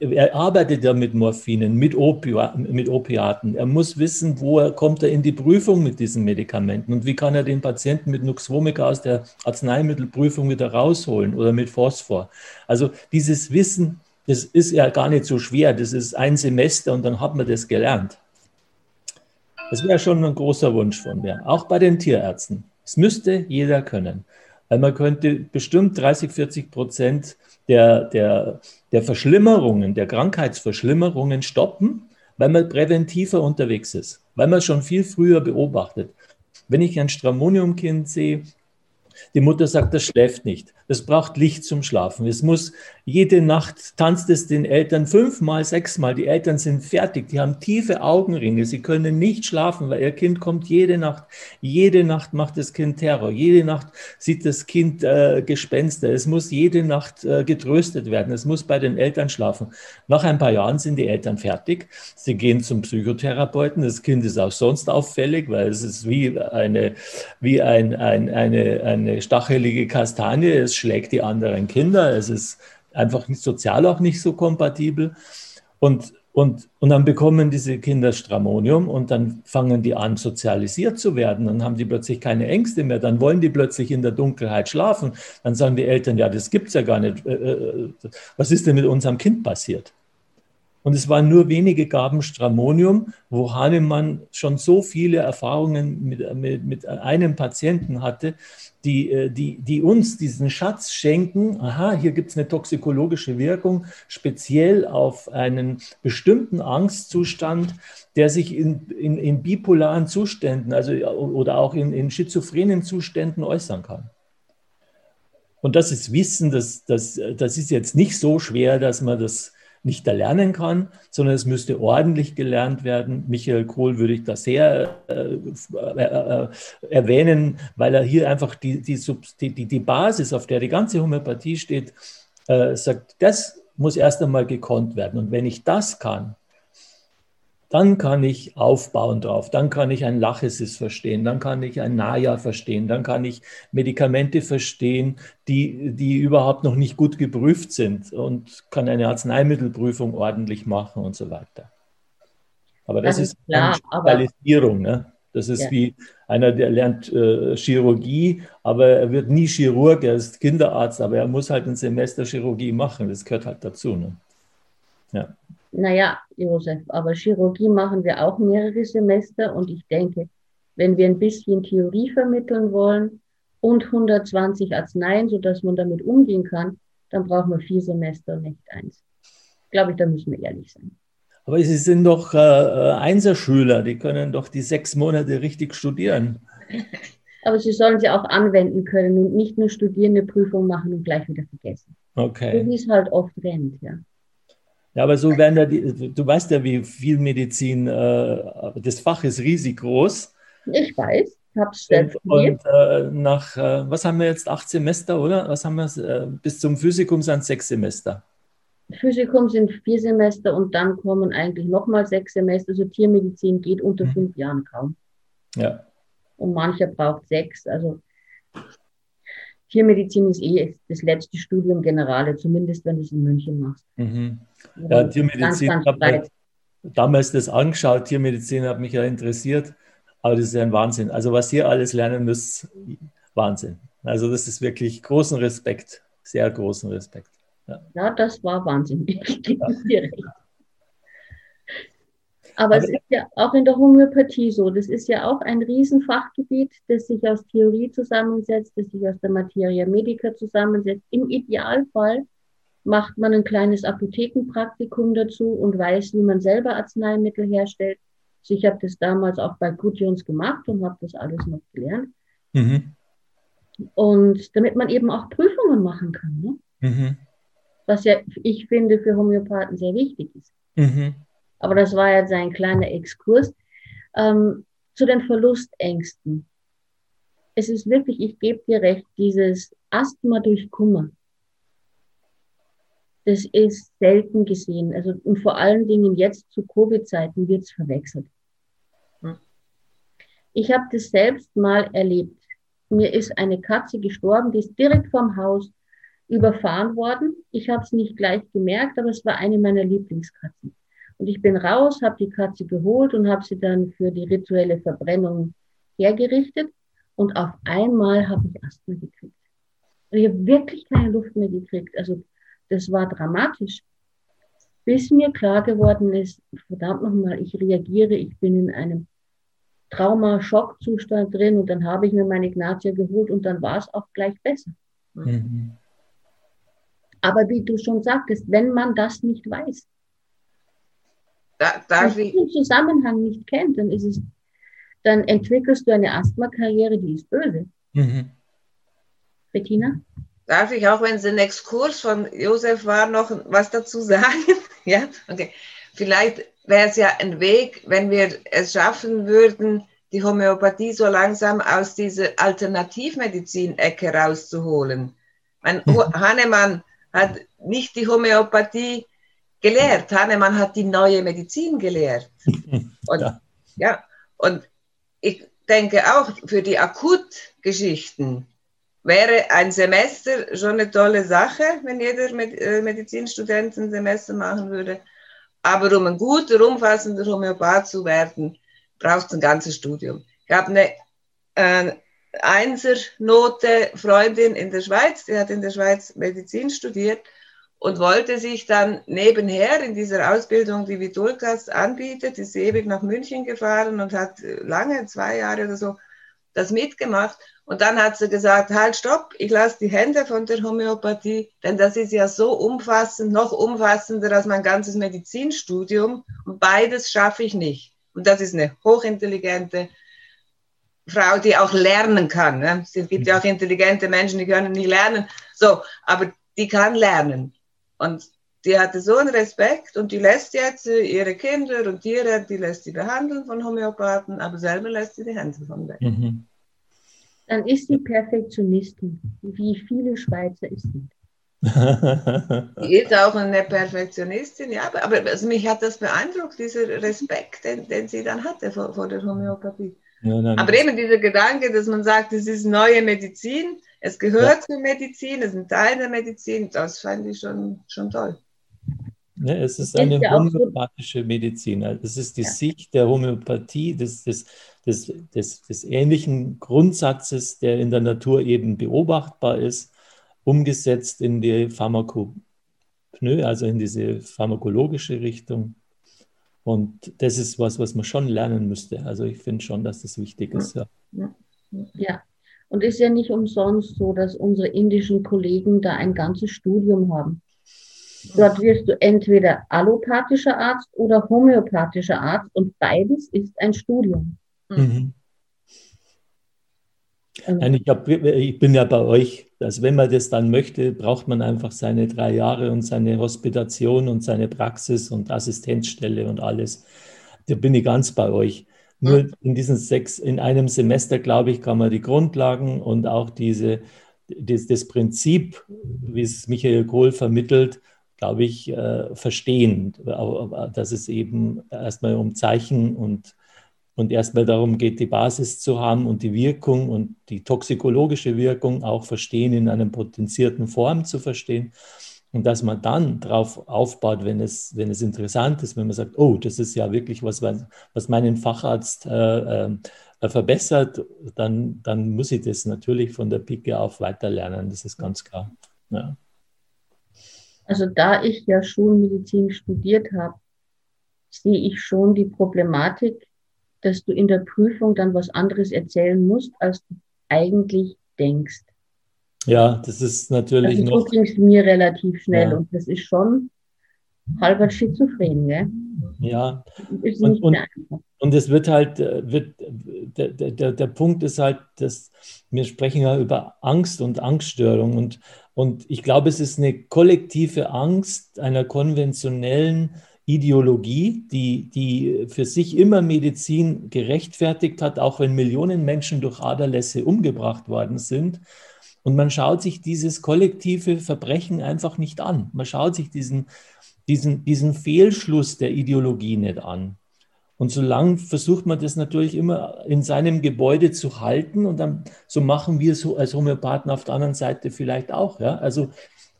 er arbeitet ja mit Morphinen, mit, Opio, mit Opiaten. Er muss wissen, wo er kommt er in die Prüfung mit diesen Medikamenten und wie kann er den Patienten mit Nux vomica aus der Arzneimittelprüfung wieder rausholen oder mit Phosphor. Also dieses Wissen, das ist ja gar nicht so schwer. Das ist ein Semester und dann hat man das gelernt. Das wäre schon ein großer Wunsch von mir, auch bei den Tierärzten. Es müsste jeder können. Weil man könnte bestimmt 30, 40 Prozent der, der, der Verschlimmerungen, der Krankheitsverschlimmerungen stoppen, weil man präventiver unterwegs ist, weil man schon viel früher beobachtet. Wenn ich ein Stramoniumkind sehe, die Mutter sagt, das schläft nicht. Das braucht Licht zum Schlafen. Es muss jede Nacht tanzt es den Eltern fünfmal, sechsmal. Die Eltern sind fertig. Die haben tiefe Augenringe. Sie können nicht schlafen, weil ihr Kind kommt jede Nacht. Jede Nacht macht das Kind Terror. Jede Nacht sieht das Kind äh, Gespenster. Es muss jede Nacht äh, getröstet werden. Es muss bei den Eltern schlafen. Nach ein paar Jahren sind die Eltern fertig. Sie gehen zum Psychotherapeuten. Das Kind ist auch sonst auffällig, weil es ist wie eine, wie ein, ein, eine, eine stachelige Kastanie. Es schlägt die anderen Kinder. Es ist einfach sozial auch nicht so kompatibel. Und, und, und dann bekommen diese Kinder Stramonium und dann fangen die an, sozialisiert zu werden. Dann haben die plötzlich keine Ängste mehr. Dann wollen die plötzlich in der Dunkelheit schlafen. Dann sagen die Eltern, ja, das gibt es ja gar nicht. Äh, äh, was ist denn mit unserem Kind passiert? Und es waren nur wenige Gaben Stramonium, wo Hahnemann schon so viele Erfahrungen mit, mit, mit einem Patienten hatte, die, äh, die, die uns diesen Schatz schenken. Aha, hier gibt es eine toxikologische Wirkung, speziell auf einen bestimmten Angstzustand, der sich in, in, in bipolaren Zuständen, also oder auch in, in schizophrenen Zuständen äußern kann. Und das ist Wissen, das, das, das ist jetzt nicht so schwer, dass man das nicht erlernen kann, sondern es müsste ordentlich gelernt werden. Michael Kohl würde ich da sehr äh, äh, äh, erwähnen, weil er hier einfach die, die, die, die Basis, auf der die ganze Homöopathie steht, äh, sagt, das muss erst einmal gekonnt werden. Und wenn ich das kann, dann kann ich aufbauen drauf, dann kann ich ein Lachesis verstehen, dann kann ich ein Naja verstehen, dann kann ich Medikamente verstehen, die, die überhaupt noch nicht gut geprüft sind und kann eine Arzneimittelprüfung ordentlich machen und so weiter. Aber das, das ist, klar, eine Spezialisierung. Ne? Das ist ja. wie einer, der lernt äh, Chirurgie, aber er wird nie Chirurg, er ist Kinderarzt, aber er muss halt ein Semester Chirurgie machen. Das gehört halt dazu. Ne? Ja. Naja, Josef, aber Chirurgie machen wir auch mehrere Semester und ich denke, wenn wir ein bisschen Theorie vermitteln wollen und 120 Arzneien, sodass man damit umgehen kann, dann brauchen wir vier Semester, nicht eins. Glaube ich, da müssen wir ehrlich sein. Aber Sie sind doch äh, äh, Einserschüler, die können doch die sechs Monate richtig studieren. Aber sie sollen sie auch anwenden können und nicht nur studierende Prüfung machen und gleich wieder vergessen. Okay. So wie es halt oft rennt, ja. Ja, aber so werden da die, du weißt ja, wie viel Medizin, äh, das Fach ist riesig groß. Ich weiß, habe es selbst Und äh, nach, äh, was haben wir jetzt, acht Semester, oder? Was haben wir, äh, bis zum Physikum sind sechs Semester. Physikum sind vier Semester und dann kommen eigentlich nochmal sechs Semester. Also Tiermedizin geht unter mhm. fünf Jahren kaum. Ja. Und mancher braucht sechs. Also Tiermedizin ist eh das letzte Studium Generale, zumindest wenn du es in München machst. Mhm. Ja, Tiermedizin, ganz, ganz habe damals das angeschaut, Tiermedizin hat mich ja interessiert, aber das ist ja ein Wahnsinn. Also was ihr alles lernen müsst, Wahnsinn. Also das ist wirklich großen Respekt, sehr großen Respekt. Ja, ja das war Wahnsinn. Ich gebe dir recht. Aber, es ist ja auch in der Homöopathie so. Das ist ja auch ein Riesenfachgebiet, das sich aus Theorie zusammensetzt, das sich aus der Materia Medica zusammensetzt. Im Idealfall macht man ein kleines Apothekenpraktikum dazu und weiß, wie man selber Arzneimittel herstellt. Also ich habe das damals auch bei Gudjons gemacht und habe das alles noch gelernt. Mhm. Und damit man eben auch Prüfungen machen kann. Ne? Mhm. Was ja, ich finde, für Homöopathen sehr wichtig ist. Mhm. Aber das war jetzt ein kleiner Exkurs. Ähm, zu den Verlustängsten. Es ist wirklich, ich gebe dir recht, dieses Asthma durch Kummer. Das ist selten gesehen. Also, und vor allen Dingen jetzt zu Covid-Zeiten wird es verwechselt. Hm. Ich habe das selbst mal erlebt. Mir ist eine Katze gestorben, die ist direkt vorm Haus überfahren worden. Ich habe es nicht gleich gemerkt, aber es war eine meiner Lieblingskatzen. Und ich bin raus, habe die Katze geholt und habe sie dann für die rituelle Verbrennung hergerichtet. Und auf einmal habe ich Asthma gekriegt. Und ich habe wirklich keine Luft mehr gekriegt. Also das war dramatisch. Bis mir klar geworden ist, verdammt nochmal, ich reagiere, ich bin in einem Trauma-Schockzustand drin und dann habe ich mir meine Ignatia geholt und dann war es auch gleich besser. Mhm. Aber wie du schon sagtest, wenn man das nicht weiß, da, darf ich den Zusammenhang nicht kennt, dann ist es, dann entwickelst du eine Asthma-Karriere, die ist böse. Mhm. Bettina? Darf ich auch, wenn es ein Exkurs von Josef war, noch was dazu sagen? ja, okay. Vielleicht wäre es ja ein Weg, wenn wir es schaffen würden, die Homöopathie so langsam aus dieser Alternativmedizin-Ecke rauszuholen. Mein mhm. Hahnemann hat nicht die Homöopathie gelehrt. Hahnemann hat die neue Medizin gelehrt. Und, ja. ja, und ich denke auch für die Akutgeschichten wäre ein Semester schon eine tolle Sache, wenn jeder äh, Medizinstudent ein Semester machen würde. Aber um ein guter, umfassender Homöopath zu werden, braucht es ein ganzes Studium. Ich habe eine äh, Einsernote Freundin in der Schweiz, die hat in der Schweiz Medizin studiert und wollte sich dann nebenher in dieser Ausbildung, die Vitulkas anbietet, ist ewig nach München gefahren und hat lange, zwei Jahre oder so, das mitgemacht. Und dann hat sie gesagt, halt, stopp, ich lasse die Hände von der Homöopathie, denn das ist ja so umfassend, noch umfassender als mein ganzes Medizinstudium. Und beides schaffe ich nicht. Und das ist eine hochintelligente Frau, die auch lernen kann. Ne? Es gibt ja auch intelligente Menschen, die können nicht lernen. So, aber die kann lernen. Und die hatte so einen Respekt und die lässt jetzt ihre Kinder und Tiere, die lässt sie behandeln von Homöopathen, aber selber lässt sie die Hände von weg. Mhm. Dann ist sie Perfektionistin, wie viele Schweizer es sind. Die ist auch eine Perfektionistin, ja, aber, aber also mich hat das beeindruckt, dieser Respekt, den, den sie dann hatte vor, vor der Homöopathie. Ja, aber eben dieser Gedanke, dass man sagt, es ist neue Medizin, es gehört ja. zur Medizin, es ist ein Teil der Medizin, das fand ich schon, schon toll. Ja, es ist eine homöopathische Medizin. Also es ist die ja. Sicht der Homöopathie, des, des, des, des, des ähnlichen Grundsatzes, der in der Natur eben beobachtbar ist, umgesetzt in die Pharmakopnoe, also in diese pharmakologische Richtung. Und das ist was, was man schon lernen müsste. Also ich finde schon, dass das wichtig ist. Ja. ja. Und ist ja nicht umsonst so, dass unsere indischen Kollegen da ein ganzes Studium haben. Dort wirst du entweder allopathischer Arzt oder homöopathischer Arzt und beides ist ein Studium. Mhm. Nein, ich, hab, ich, bin ja bei euch, dass wenn man das dann möchte, braucht man einfach seine drei Jahre und seine Hospitation und seine Praxis und Assistenzstelle und alles. Da bin ich ganz bei euch. Nur in diesen sechs, in einem Semester, glaube ich, kann man die Grundlagen und auch diese, das, das Prinzip, wie es Michael Kohl vermittelt, glaube ich, äh, verstehen, dass es eben erstmal um Zeichen und, und erstmal darum geht, die Basis zu haben und die Wirkung und die toxikologische Wirkung auch verstehen, in einer potenzierten Form zu verstehen. Und dass man dann darauf aufbaut, wenn es, wenn es interessant ist, wenn man sagt, oh, das ist ja wirklich was, was meinen Facharzt äh, äh, verbessert, dann, dann muss ich das natürlich von der Pike auf weiterlernen, das ist ganz klar. Ja. Also da ich ja Schulmedizin studiert habe, sehe ich schon die Problematik, dass du in der Prüfung dann was anderes erzählen musst, als du eigentlich denkst. Ja, das ist natürlich also, noch. Es mir relativ schnell ja. und das ist schon halber schizophren, gell? Ja. Und, und, und, es wird halt, äh, wird, der, der, der Punkt ist halt, dass wir sprechen ja über Angst und Angststörung und, und ich glaube, es ist eine kollektive Angst einer konventionellen Ideologie, die, die für sich immer Medizin gerechtfertigt hat, auch wenn Millionen Menschen durch Aderlässe umgebracht worden sind. Und man schaut sich dieses kollektive Verbrechen einfach nicht an. Man schaut sich diesen, diesen, diesen Fehlschluss der Ideologie nicht an. Und solange versucht man das natürlich immer in seinem Gebäude zu halten und dann so machen wir so als Homöopathen auf der anderen Seite vielleicht auch. Ja? Also,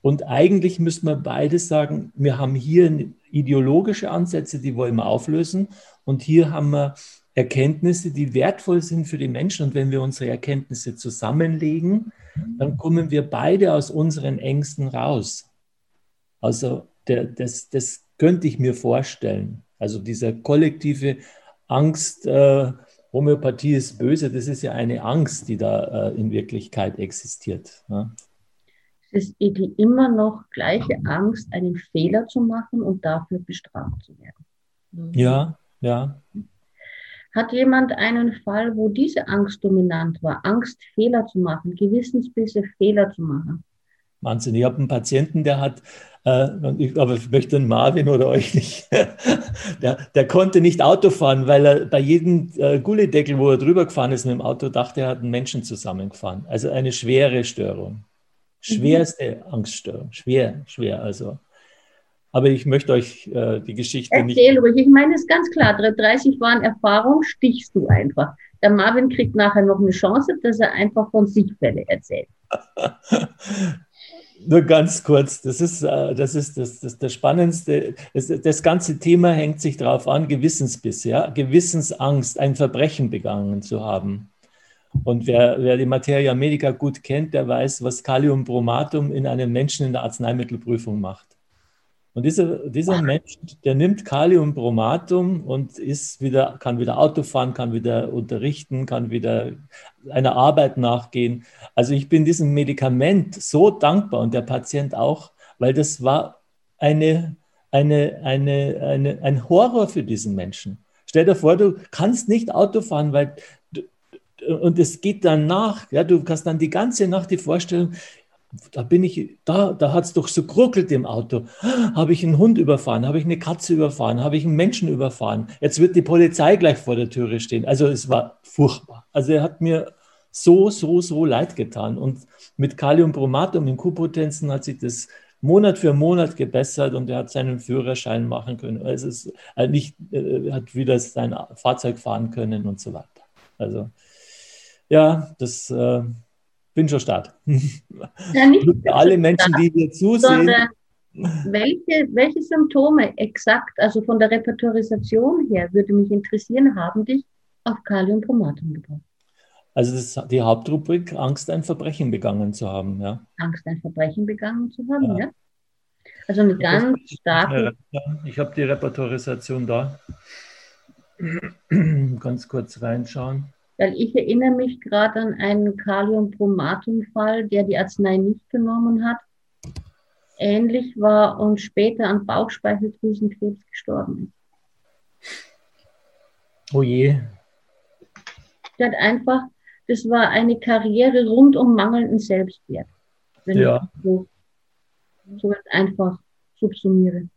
und eigentlich müsste man beides sagen, wir haben hier ideologische Ansätze, die wollen wir auflösen und hier haben wir Erkenntnisse, die wertvoll sind für die Menschen. Und wenn wir unsere Erkenntnisse zusammenlegen, dann kommen wir beide aus unseren Ängsten raus. Also der, das, das könnte ich mir vorstellen. Also dieser kollektive Angst, äh, Homöopathie ist böse, das ist ja eine Angst, die da äh, in Wirklichkeit existiert. Ja. Es ist die immer noch gleiche Angst, einen Fehler zu machen und dafür bestraft zu werden. Ja, ja. Hat jemand einen Fall, wo diese Angst dominant war? Angst, Fehler zu machen, Gewissensbisse, Fehler zu machen? Wahnsinn. Ich habe einen Patienten, der hat, äh, ich, aber ich möchte den Marvin oder euch nicht, der, der konnte nicht Auto fahren, weil er bei jedem äh, Gullideckel, wo er drüber gefahren ist mit dem Auto, dachte, er hat einen Menschen zusammengefahren. Also eine schwere Störung. Schwerste mhm. Angststörung. Schwer, schwer. Also aber ich möchte euch äh, die Geschichte Erzähl nicht. Erzähl ruhig. Ich meine, es ist ganz klar, 30 Jahren Erfahrung stichst du einfach. Der Marvin kriegt nachher noch eine Chance, dass er einfach von sich Fälle erzählt. Nur ganz kurz, das ist, äh, das, ist das, das, das Spannendste. Das, das ganze Thema hängt sich darauf an, Gewissensbiss, ja? Gewissensangst, ein Verbrechen begangen zu haben. Und wer, wer die Materia Medica gut kennt, der weiß, was Kaliumbromatum in einem Menschen in der Arzneimittelprüfung macht. Und dieser, dieser Mensch, der nimmt Kaliumbromatum und ist wieder, kann wieder Auto fahren, kann wieder unterrichten, kann wieder einer Arbeit nachgehen. Also ich bin diesem Medikament so dankbar und der Patient auch, weil das war eine, eine, eine, eine, ein Horror für diesen Menschen. Stell dir vor, du kannst nicht Auto fahren, weil und es geht dann nach, ja, du hast dann die ganze Nacht die Vorstellung, da bin ich, da, da hat es doch so geruckelt im Auto. Habe ich einen Hund überfahren? Habe ich eine Katze überfahren? Habe ich einen Menschen überfahren? Jetzt wird die Polizei gleich vor der Türe stehen. Also es war furchtbar. Also er hat mir so, so, so leid getan. Und mit Kaliumbromatum in Q-Potenzen hat sich das Monat für Monat gebessert und er hat seinen Führerschein machen können. Also es ist äh, nicht, äh, hat wieder sein Fahrzeug fahren können und so weiter. Also ja, das äh, bin schon Start. Ja, nicht Für alle Menschen, die hier zusehen. Welche, welche Symptome exakt, also von der Repertorisation her, würde mich interessieren, haben dich auf Kaliumpromatum gebracht? Also das ist die Hauptrubrik, Angst, ein Verbrechen begangen zu haben, ja. Angst, ein Verbrechen begangen zu haben, ja. ja? Also eine ganz starke... Ich habe die Repertorisation da. Ganz kurz reinschauen weil ich erinnere mich gerade an einen Kaliumbromatum-Fall, der die Arznei nicht genommen hat, ähnlich war und später an Bauchspeicheldrüsenkrebs gestorben ist. Oh je. Der hat einfach, das war eine Karriere rund um mangelnden Selbstwert. Wenn ja. ich so, so einfach subsumiere.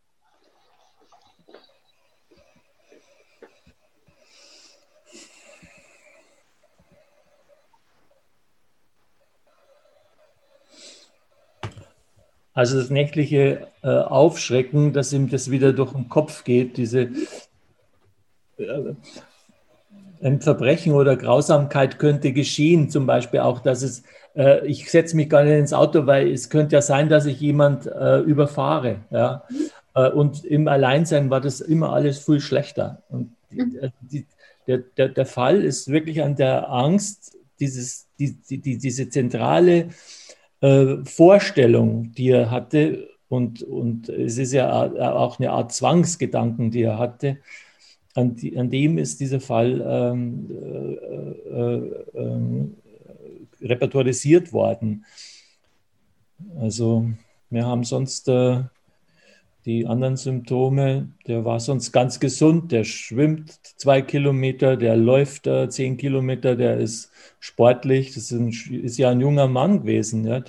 Also das nächtliche äh, Aufschrecken, dass ihm das wieder durch den Kopf geht, diese äh, ein Verbrechen oder Grausamkeit könnte geschehen, zum Beispiel auch, dass es, äh, ich setze mich gar nicht ins Auto, weil es könnte ja sein, dass ich jemand äh, überfahre. Ja? Äh, und im Alleinsein war das immer alles viel schlechter. Und die, äh, die, der, der, der Fall ist wirklich an der Angst, dieses, die, die, diese zentrale äh, Vorstellung, die er hatte, und, und es ist ja auch eine Art Zwangsgedanken, die er hatte, an, die, an dem ist dieser Fall ähm, äh, äh, äh, repertorisiert worden. Also wir haben sonst äh, die anderen Symptome. Der war sonst ganz gesund, der schwimmt zwei Kilometer, der läuft äh, zehn Kilometer, der ist sportlich. Das ist, ein, ist, ja ein junger Mann gewesen, ja,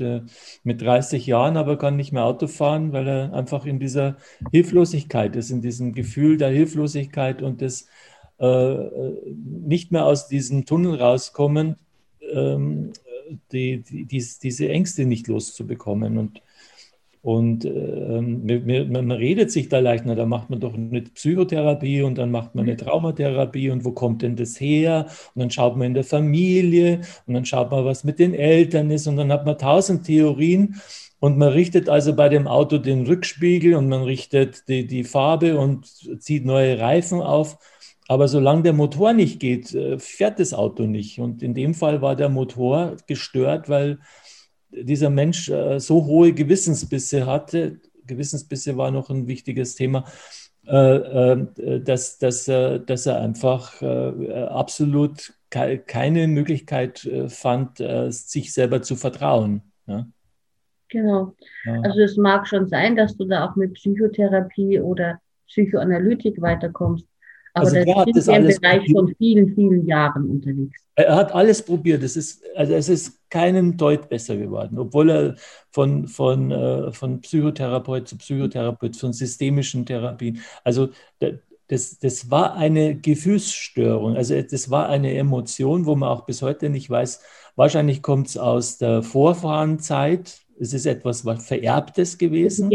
mit 30 Jahren aber kann nicht mehr Auto fahren, weil er einfach in dieser Hilflosigkeit ist, in diesem Gefühl der Hilflosigkeit und des äh, äh nicht mehr aus diesem Tunnel rauskommen, ähm, die, die, diese Ängste nicht loszubekommen. Und und äh, man, redet sich da leicht, na, da macht man doch eine Psychotherapie und dann macht man eine Traumatherapie und wo kommt denn das her? Und dann schaut man in der Familie und dann schaut man, was mit den Eltern ist und dann hat man tausend Theorien. Und man richtet also bei dem Auto den Rückspiegel und man richtet die, die Farbe und zieht neue Reifen auf. Aber solange der Motor nicht geht, äh, fährt das Auto nicht. Und in dem Fall war der Motor gestört, weil dieser Mensch äh, so hohe Gewissensbisse hatte, Gewissensbisse war noch ein wichtiges Thema, äh, äh, dass, dass, dass er einfach absolut keine Möglichkeit fand, sich selber zu vertrauen. Ja? Genau. Ja. Also es mag schon sein, dass du da auch mit Psychotherapie oder Psychoanalytik weiterkommst. Aber also da sind wir im Bereich probiert. von vielen, vielen Jahren unterwegs. Er hat alles probiert. Es ist, also es ist keinem Deut besser geworden, obwohl er von, von, äh, von Psychotherapeut zu Psychotherapeut, von systemischen Therapien, also das, das war eine Gefühlsstörung, also das war eine Emotion, wo man auch bis heute nicht weiß, wahrscheinlich kommt es aus der Vorfahrenzeit, es ist etwas was Vererbtes gewesen,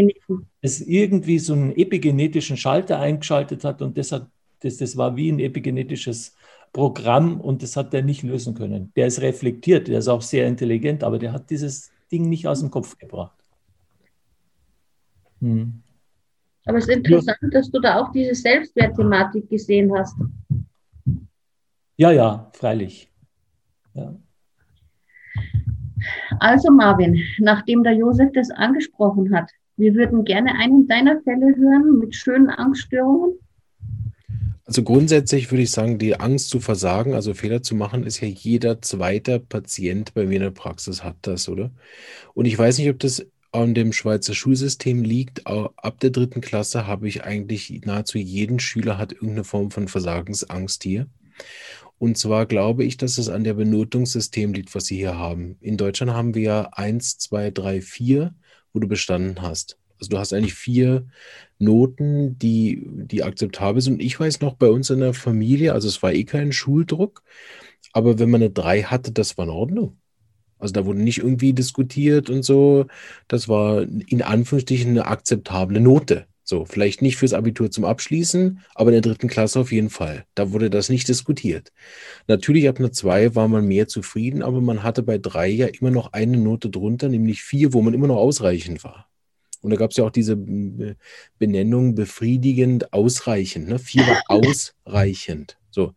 es irgendwie so einen epigenetischen Schalter eingeschaltet hat und das hat das, das war wie ein epigenetisches Programm und das hat der nicht lösen können. Der ist reflektiert, der ist auch sehr intelligent, aber der hat dieses Ding nicht aus dem Kopf gebracht. Hm. Aber es ist interessant, ja. dass du da auch diese Selbstwertthematik gesehen hast. Ja, ja, freilich. Ja. Also Marvin, nachdem der Josef das angesprochen hat, wir würden gerne einen deiner Fälle hören mit schönen Angststörungen. Also grundsätzlich würde ich sagen, die Angst zu versagen, also Fehler zu machen, ist ja jeder zweite Patient bei mir in der Praxis hat das, oder? Und ich weiß nicht, ob das an dem Schweizer Schulsystem liegt. Ab der dritten Klasse habe ich eigentlich nahezu jeden Schüler hat irgendeine Form von Versagensangst hier. Und zwar glaube ich, dass es an der Benotungssystem liegt, was Sie hier haben. In Deutschland haben wir ja 1, 2, 3, 4, wo du bestanden hast. Also du hast eigentlich vier Noten, die, die akzeptabel sind. Ich weiß noch, bei uns in der Familie, also es war eh kein Schuldruck, aber wenn man eine 3 hatte, das war in Ordnung. Also da wurde nicht irgendwie diskutiert und so. Das war in Anführungsstrichen eine akzeptable Note. So, vielleicht nicht fürs Abitur zum Abschließen, aber in der dritten Klasse auf jeden Fall. Da wurde das nicht diskutiert. Natürlich ab einer 2 war man mehr zufrieden, aber man hatte bei 3 ja immer noch eine Note drunter, nämlich 4, wo man immer noch ausreichend war. Und da gab es ja auch diese Benennung befriedigend, ausreichend. Ne? Vier war ausreichend. So.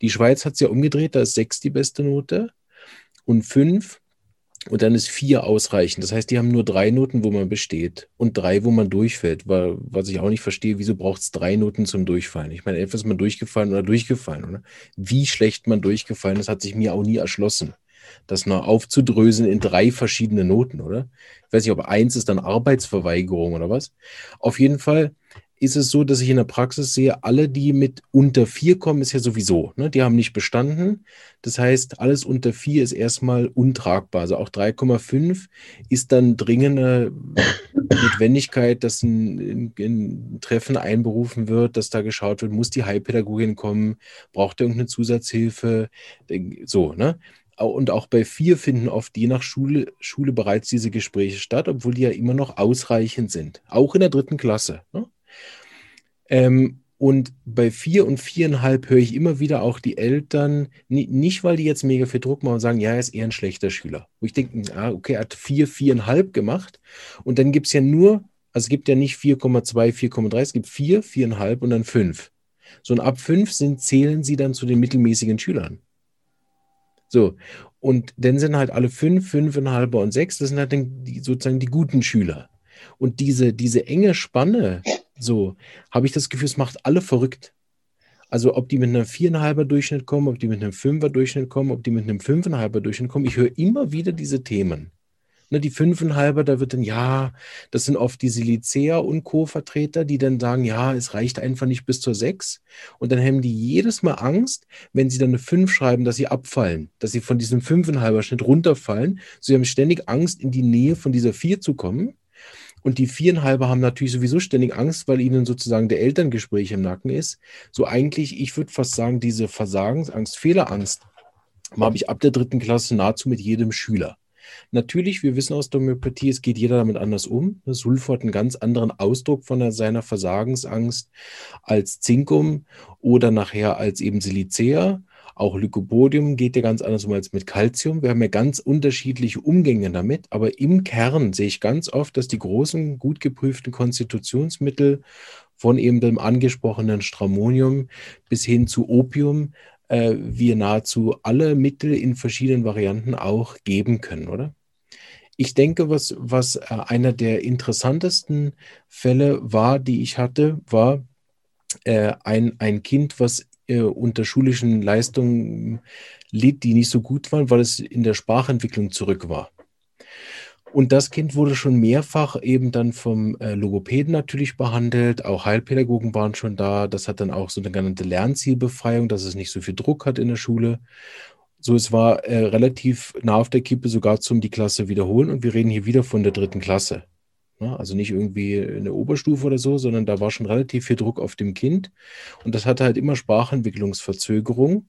Die Schweiz hat es ja umgedreht, da ist sechs die beste Note und fünf und dann ist vier ausreichend. Das heißt, die haben nur drei Noten, wo man besteht und drei, wo man durchfällt. Weil, was ich auch nicht verstehe, wieso braucht es drei Noten zum Durchfallen? Ich meine, entweder ist man durchgefallen oder durchgefallen. Oder? Wie schlecht man durchgefallen ist, hat sich mir auch nie erschlossen das noch aufzudröseln in drei verschiedene Noten, oder? Ich weiß nicht, ob eins ist dann Arbeitsverweigerung oder was. Auf jeden Fall ist es so, dass ich in der Praxis sehe, alle, die mit unter vier kommen, ist ja sowieso, ne? die haben nicht bestanden. Das heißt, alles unter vier ist erstmal untragbar. Also auch 3,5 ist dann dringende Notwendigkeit, dass ein, ein, Treffen einberufen wird, dass da geschaut wird, muss die Heilpädagogin kommen, braucht er irgendeine Zusatzhilfe, so, ne? Und auch bei vier finden oft je nach Schule, Schule bereits diese Gespräche statt, obwohl die ja immer noch ausreichend sind. Auch in der dritten Klasse. Ne? Ähm, und bei vier und viereinhalb höre ich immer wieder auch die Eltern, nicht weil die jetzt mega viel Druck machen und sagen, ja, er ist eher ein schlechter Schüler. Wo ich denke, ah, okay, er hat vier, viereinhalb gemacht. Und dann gibt es ja nur, also es gibt ja nicht 4,2, 4,3, es gibt vier, viereinhalb und dann fünf. So und ab fünf sind, zählen sie dann zu den mittelmäßigen Schülern. So. Und dann sind halt alle fünf, fünfeinhalber und sechs, das sind halt die, sozusagen die guten Schüler. Und diese, diese enge Spanne, so, habe ich das Gefühl, es macht alle verrückt. Also ob die mit einem viereinhalber Durchschnitt kommen, ob die mit einem fünfer Durchschnitt kommen, ob die mit einem fünfeinhalber Durchschnitt kommen, ich höre immer wieder diese Themen. Ne, die fünfeinhalber, da wird dann, ja, das sind oft die Silicea und Co-Vertreter, die dann sagen, ja, es reicht einfach nicht bis zur sechs. Und dann haben die jedes Mal Angst, wenn sie dann eine fünf schreiben, dass sie abfallen, dass sie von diesem fünfeinhalber Schnitt runterfallen. Sie haben ständig Angst, in die Nähe von dieser vier zu kommen. Und die viereinhalber haben natürlich sowieso ständig Angst, weil ihnen sozusagen der Elterngespräch im Nacken ist. So eigentlich, ich würde fast sagen, diese Versagensangst, Fehlerangst, habe ich ab der dritten Klasse nahezu mit jedem Schüler. Natürlich, wir wissen aus der Homöopathie, es geht jeder damit anders um. Sulfur hat einen ganz anderen Ausdruck von seiner Versagensangst als Zinkum oder nachher als eben Silicea. Auch Lycopodium geht ja ganz anders um als mit Calcium. Wir haben ja ganz unterschiedliche Umgänge damit, aber im Kern sehe ich ganz oft, dass die großen, gut geprüften Konstitutionsmittel von eben dem angesprochenen Stramonium bis hin zu Opium äh, wir nahezu alle Mittel in verschiedenen Varianten auch geben können, oder? Ich denke, was, was äh, einer der interessantesten Fälle war, die ich hatte, war äh, ein, ein Kind, was äh, unter schulischen Leistungen litt, die nicht so gut waren, weil es in der Sprachentwicklung zurück war. Und das Kind wurde schon mehrfach eben dann vom äh, Logopäden natürlich behandelt. Auch Heilpädagogen waren schon da. Das hat dann auch so eine genannte Lernzielbefreiung, dass es nicht so viel Druck hat in der Schule. So, es war äh, relativ nah auf der Kippe, sogar zum die Klasse wiederholen. Und wir reden hier wieder von der dritten Klasse. Ja, also nicht irgendwie eine Oberstufe oder so, sondern da war schon relativ viel Druck auf dem Kind. Und das hatte halt immer Sprachentwicklungsverzögerung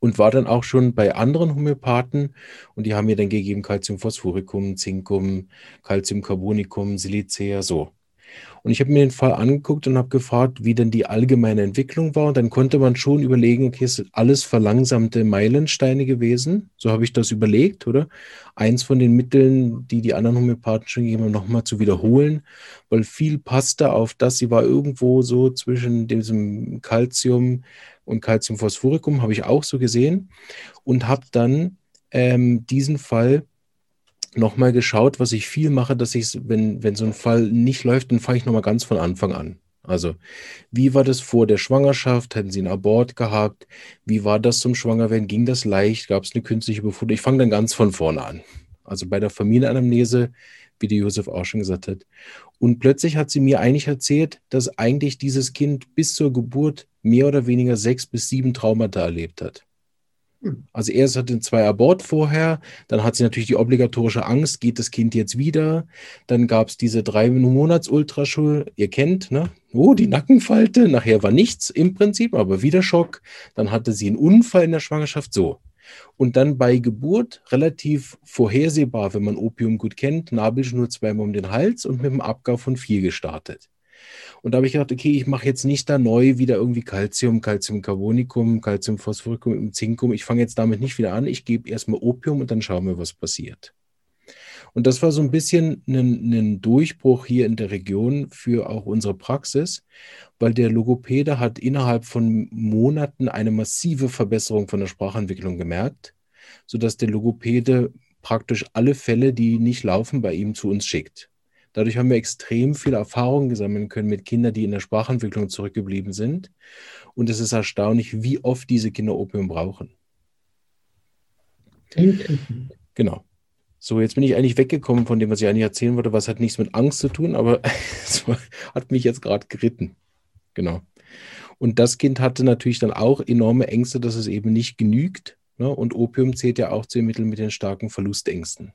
und war dann auch schon bei anderen Homöopathen und die haben mir dann gegeben Calciumphosphoricum, Zinkum, Calciumcarbonicum, Silicea, so. Und ich habe mir den Fall angeguckt und habe gefragt, wie denn die allgemeine Entwicklung war. Und dann konnte man schon überlegen, okay, es sind alles verlangsamte Meilensteine gewesen. So habe ich das überlegt, oder? Eins von den Mitteln, die die anderen Homöopathen schon gegeben haben, nochmal zu wiederholen, weil viel passte auf das. Sie war irgendwo so zwischen diesem Calcium und Calciumphosphoricum, habe ich auch so gesehen. Und habe dann ähm, diesen Fall nochmal geschaut, was ich viel mache, dass ich, wenn, wenn so ein Fall nicht läuft, dann fange ich nochmal ganz von Anfang an. Also, wie war das vor der Schwangerschaft? Hätten Sie einen Abort gehabt? Wie war das zum Schwangerwerden? Ging das leicht? Gab es eine künstliche Befruchtung? Ich fange dann ganz von vorne an. Also bei der Familienanamnese, wie der Josef auch schon gesagt hat. Und plötzlich hat sie mir eigentlich erzählt, dass eigentlich dieses Kind bis zur Geburt mehr oder weniger sechs bis sieben Traumata erlebt hat. Also erst hatte zwei Abort vorher, dann hat sie natürlich die obligatorische Angst, geht das Kind jetzt wieder? Dann gab es diese drei Monats Ultraschul, ihr kennt, ne? Oh, die Nackenfalte, nachher war nichts im Prinzip, aber wieder Schock. Dann hatte sie einen Unfall in der Schwangerschaft, so. Und dann bei Geburt relativ vorhersehbar, wenn man Opium gut kennt, Nabelschnur zweimal um den Hals und mit dem Abgau von vier gestartet. Und da habe ich gedacht, okay, ich mache jetzt nicht da neu wieder irgendwie Calcium, Calciumcarbonicum, Calciumphosphoricum im Zinkum. Ich fange jetzt damit nicht wieder an. Ich gebe erstmal Opium und dann schauen wir, was passiert. Und das war so ein bisschen ein, ein, Durchbruch hier in der Region für auch unsere Praxis, weil der Logopäde hat innerhalb von Monaten eine massive Verbesserung von der Sprachentwicklung gemerkt, sodass der Logopäde praktisch alle Fälle, die nicht laufen, bei ihm zu uns schickt. Dadurch haben wir extrem viel Erfahrung sammeln können mit Kindern, die in der Sprachentwicklung zurückgeblieben sind. Und es ist erstaunlich, wie oft diese Kinder Opium brauchen. Genau. So, jetzt bin ich eigentlich weggekommen von dem, was ich eigentlich erzählen wollte. Was hat nichts mit Angst zu tun, aber es hat mich jetzt gerade geritten. Genau. Und das Kind hatte natürlich dann auch enorme Ängste, dass es eben nicht genügt. Ne? Und Opium zählt ja auch zu den Mitteln mit den starken Verlustängsten.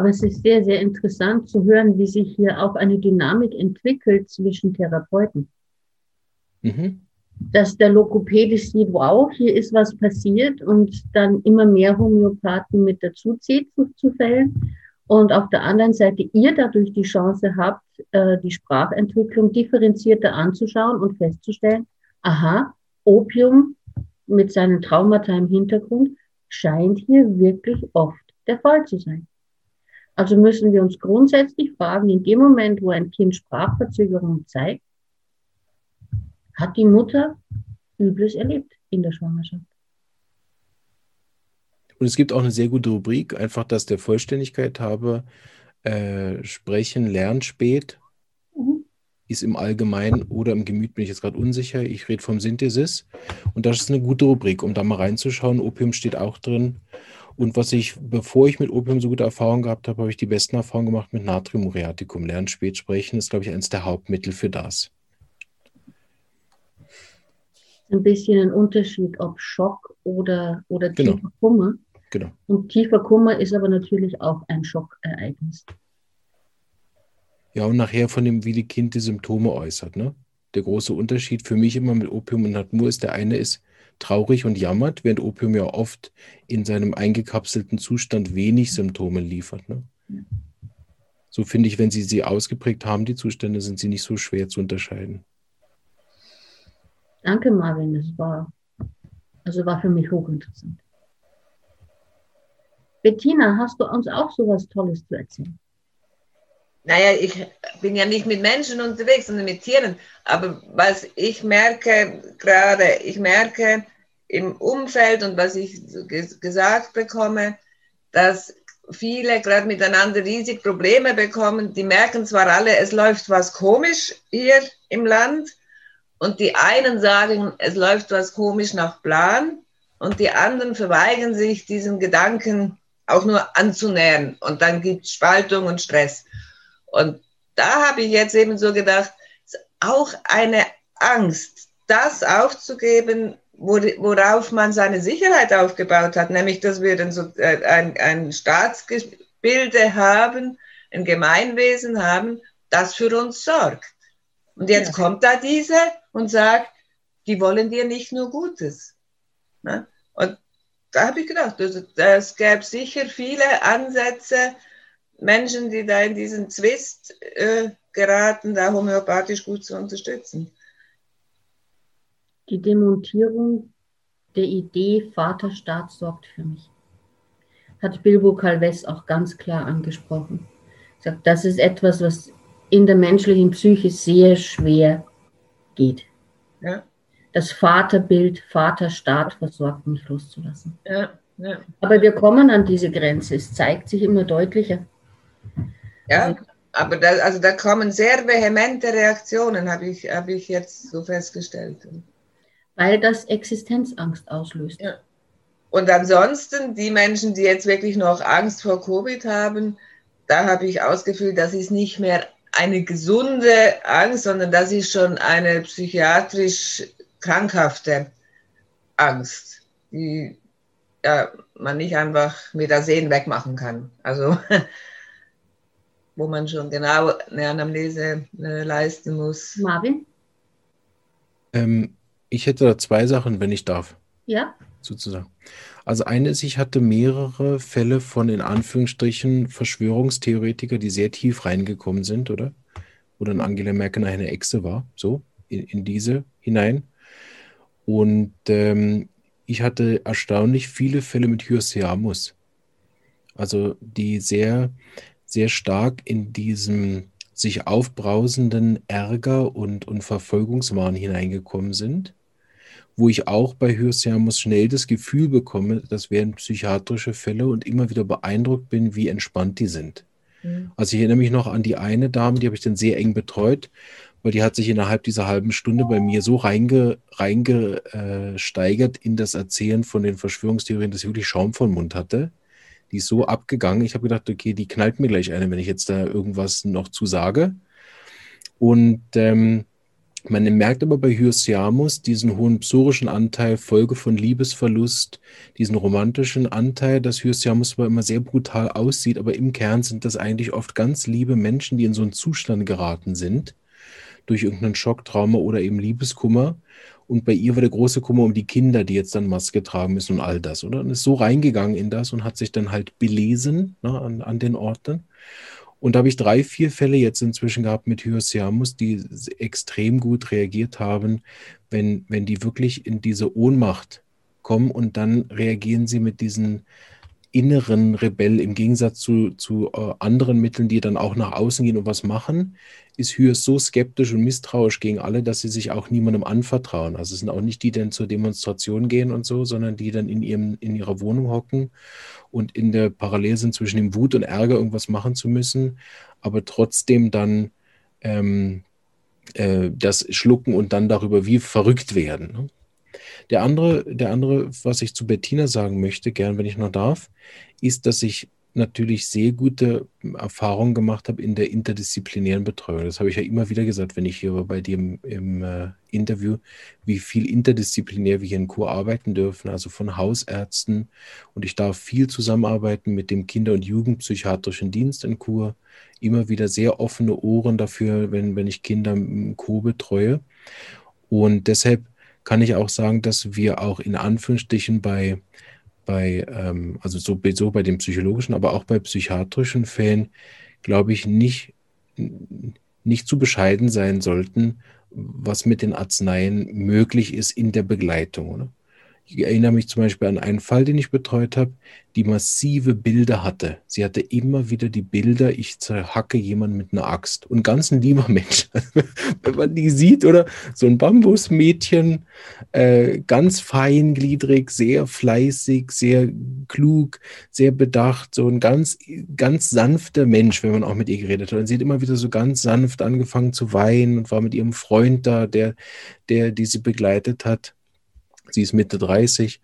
Aber es ist sehr, sehr interessant zu hören, wie sich hier auch eine Dynamik entwickelt zwischen Therapeuten. Mhm. Dass der Lokopäde sieht, wow, hier ist was passiert und dann immer mehr Homöopathen mit dazu zieht zu, zu Fällen. Und auf der anderen Seite ihr dadurch die Chance habt, äh, die Sprachentwicklung differenzierter anzuschauen und festzustellen, aha, Opium mit seinen Traumata im Hintergrund scheint hier wirklich oft der Fall zu sein. Also müssen wir uns grundsätzlich fragen, in dem Moment, wo ein Kind Sprachverzögerung zeigt, hat die Mutter Übles erlebt in der Schwangerschaft. Und es gibt auch eine sehr gute Rubrik, einfach dass der Vollständigkeit habe, äh, sprechen, lernen spät. Mhm. ist im Allgemeinen oder im Gemüt, bin ich jetzt gerade unsicher. Ich rede vom Synthesis. Und das ist eine gute Rubrik, um da mal reinzuschauen. Opium steht auch drin. Und was ich, bevor ich mit Opium so gute Erfahrungen gehabt habe, habe ich die besten Erfahrungen gemacht mit Natriumuriaticum. Lernen spät sprechen ist, glaube ich, eines der Hauptmittel für das. Ein bisschen ein Unterschied, ob Schock oder, oder Genau. tiefer Kummer. Genau. Und tiefer Kummer ist aber natürlich auch ein Schockereignis. Ja, und nachher von dem, wie die Kind die Symptome äußert. Ne? Der große Unterschied für mich immer mit Opium und Natmur ist, der eine ist traurig und jammert, während Opium ja oft in seinem eingekapselten Zustand wenig Symptome liefert. Ne? So finde ich, wenn Sie sie ausgeprägt haben, die Zustände, sind sie nicht so schwer zu unterscheiden. Danke, Marvin. Das war, also war für mich hochinteressant. Bettina, hast du uns auch so was Tolles zu erzählen? Naja, ich bin ja nicht mit Menschen unterwegs, sondern mit Tieren. Aber was ich merke gerade, ich merke im Umfeld und was ich gesagt bekomme, dass viele gerade miteinander riesig Probleme bekommen. Die merken zwar alle, es läuft was komisch hier im Land. Und die einen sagen, es läuft was komisch nach Plan. Und die anderen verweigern sich, diesen Gedanken auch nur anzunähern. Und dann gibt es Spaltung und Stress. Und da habe ich jetzt eben so gedacht, auch eine Angst, das aufzugeben, wo- worauf man seine Sicherheit aufgebaut hat, nämlich dass wir dann so äh, ein, ein Staatsgebilde haben, ein Gemeinwesen haben, das für uns sorgt. Und jetzt Ja. kommt da diese und sagt, die wollen dir nicht nur Gutes. Ne? Und da habe ich gedacht, es gäbe sicher viele Ansätze, Menschen, die da in diesen Zwist äh, geraten, da homöopathisch gut zu unterstützen. Die Demontierung der Idee Vaterstaat sorgt für mich. Hat Bilbo Calves auch ganz klar angesprochen. Sagt, das ist etwas, was in der menschlichen Psyche sehr schwer geht. Ja, Das Vaterbild, Vaterstaat versorgt mich loszulassen. ja, ja. Aber wir kommen an diese Grenze. Es zeigt sich immer deutlicher. Ja. Aber da, also da kommen sehr vehemente Reaktionen, habe ich, habe ich jetzt so festgestellt. weil das Existenzangst auslöst. Ja. Und ansonsten, die Menschen, die jetzt wirklich noch Angst vor Covid haben, da habe ich ausgefühlt, das ist nicht mehr eine gesunde Angst, sondern das ist schon eine psychiatrisch krankhafte Angst, die ja, man nicht einfach mit der Sehen wegmachen kann. Also wo man schon genau eine Anamnese äh, leisten muss. Marvin? Ähm, ich hätte da zwei Sachen, wenn ich darf. Ja? sozusagen. Also eine ist, ich hatte mehrere Fälle von in Anführungsstrichen Verschwörungstheoretiker, die sehr tief reingekommen sind, oder? Wo dann Angela Merkel eine Echse war, so in, in diese hinein. Und ähm, ich hatte erstaunlich viele Fälle mit Hyoscyamus. Also die sehr, sehr stark in diesem sich aufbrausenden Ärger und, und Verfolgungswahn hineingekommen sind wo ich auch bei Hyoscyamus schnell das Gefühl bekomme, das wären psychiatrische Fälle und immer wieder beeindruckt bin, wie entspannt die sind. Mhm. Also ich erinnere mich noch an die eine Dame, die habe ich dann sehr eng betreut, weil die hat sich innerhalb dieser halben Stunde bei mir so reinge, reingesteigert in das Erzählen von den Verschwörungstheorien, dass ich wirklich Schaum vom Mund hatte. Die ist so abgegangen. Ich habe gedacht, okay, die knallt mir gleich eine, wenn ich jetzt da irgendwas noch zu sage. Und ähm, man merkt aber bei Hyoscyamus diesen hohen psorischen Anteil, Folge von Liebesverlust, diesen romantischen Anteil, dass Hyoscyamus zwar immer sehr brutal aussieht, aber im Kern sind das eigentlich oft ganz liebe Menschen, die in so einen Zustand geraten sind, durch irgendeinen Schocktrauma oder eben Liebeskummer. Und bei ihr war der große Kummer um die Kinder, die jetzt dann Maske tragen müssen und all das, oder? Und ist so reingegangen in das und hat sich dann halt belesen ne, an, an den Orten. Und da habe ich drei, vier Fälle jetzt inzwischen gehabt mit Hyoscyamus, die extrem gut reagiert haben, wenn, wenn die wirklich in diese Ohnmacht kommen und dann reagieren sie mit diesen inneren Rebell im Gegensatz zu, zu äh, anderen Mitteln, die dann auch nach außen gehen und was machen, ist Hyos so skeptisch und misstrauisch gegen alle, dass sie sich auch niemandem anvertrauen. Also es sind auch nicht die, die dann zur Demonstration gehen und so, sondern die dann in, ihrem, in ihrer Wohnung hocken und in der Parallel sind zwischen dem Wut und Ärger irgendwas machen zu müssen, aber trotzdem dann ähm, äh, das schlucken und dann darüber wie verrückt werden. Ne? Der andere, der andere, was ich zu Bettina sagen möchte, gern, wenn ich noch darf, ist, dass ich natürlich sehr gute Erfahrungen gemacht habe in der interdisziplinären Betreuung. Das habe ich ja immer wieder gesagt, wenn ich hier war bei dir im, im äh, Interview, wie viel interdisziplinär wir hier in Kur arbeiten dürfen, also von Hausärzten. Und ich darf viel zusammenarbeiten mit dem Kinder- und Jugendpsychiatrischen Dienst in Kur. Immer wieder sehr offene Ohren dafür, wenn, wenn ich Kinder im Kur betreue. Und deshalb kann ich auch sagen, dass wir auch in Anführungsstrichen bei bei, ähm, also so, so bei den psychologischen, aber auch bei psychiatrischen Fällen, glaube ich, nicht, nicht zu bescheiden sein sollten, was mit den Arzneien möglich ist in der Begleitung. Oder? Ich erinnere mich zum Beispiel an einen Fall, den ich betreut habe, die massive Bilder hatte. Sie hatte immer wieder die Bilder, ich zerhacke jemanden mit einer Axt. Und ganz ein lieber Mensch, wenn man die sieht, oder so ein Bambusmädchen, äh, ganz feingliedrig, sehr fleißig, sehr klug, sehr bedacht, so ein ganz, ganz sanfter Mensch, wenn man auch mit ihr geredet hat. Und sie hat immer wieder so ganz sanft angefangen zu weinen und war mit ihrem Freund da, der, der, die sie begleitet hat Sie ist Mitte 30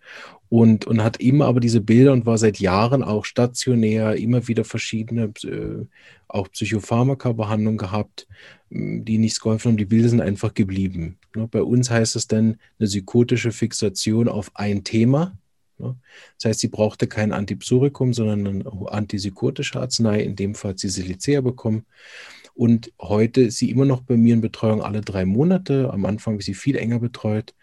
und, und hat immer aber diese Bilder und war seit Jahren auch stationär, immer wieder verschiedene, äh, auch Psychopharmaka-Behandlungen gehabt, die nichts geholfen haben. Die Bilder sind einfach geblieben. Ne? Bei uns heißt es dann eine psychotische Fixation auf ein Thema. Ne? Das heißt, sie brauchte kein Antipsurikum, sondern eine antipsychotische Arznei. In dem Fall sie Silicea bekommen. Und heute ist sie immer noch bei mir in Betreuung alle drei Monate. Am Anfang ich sie viel enger betreut.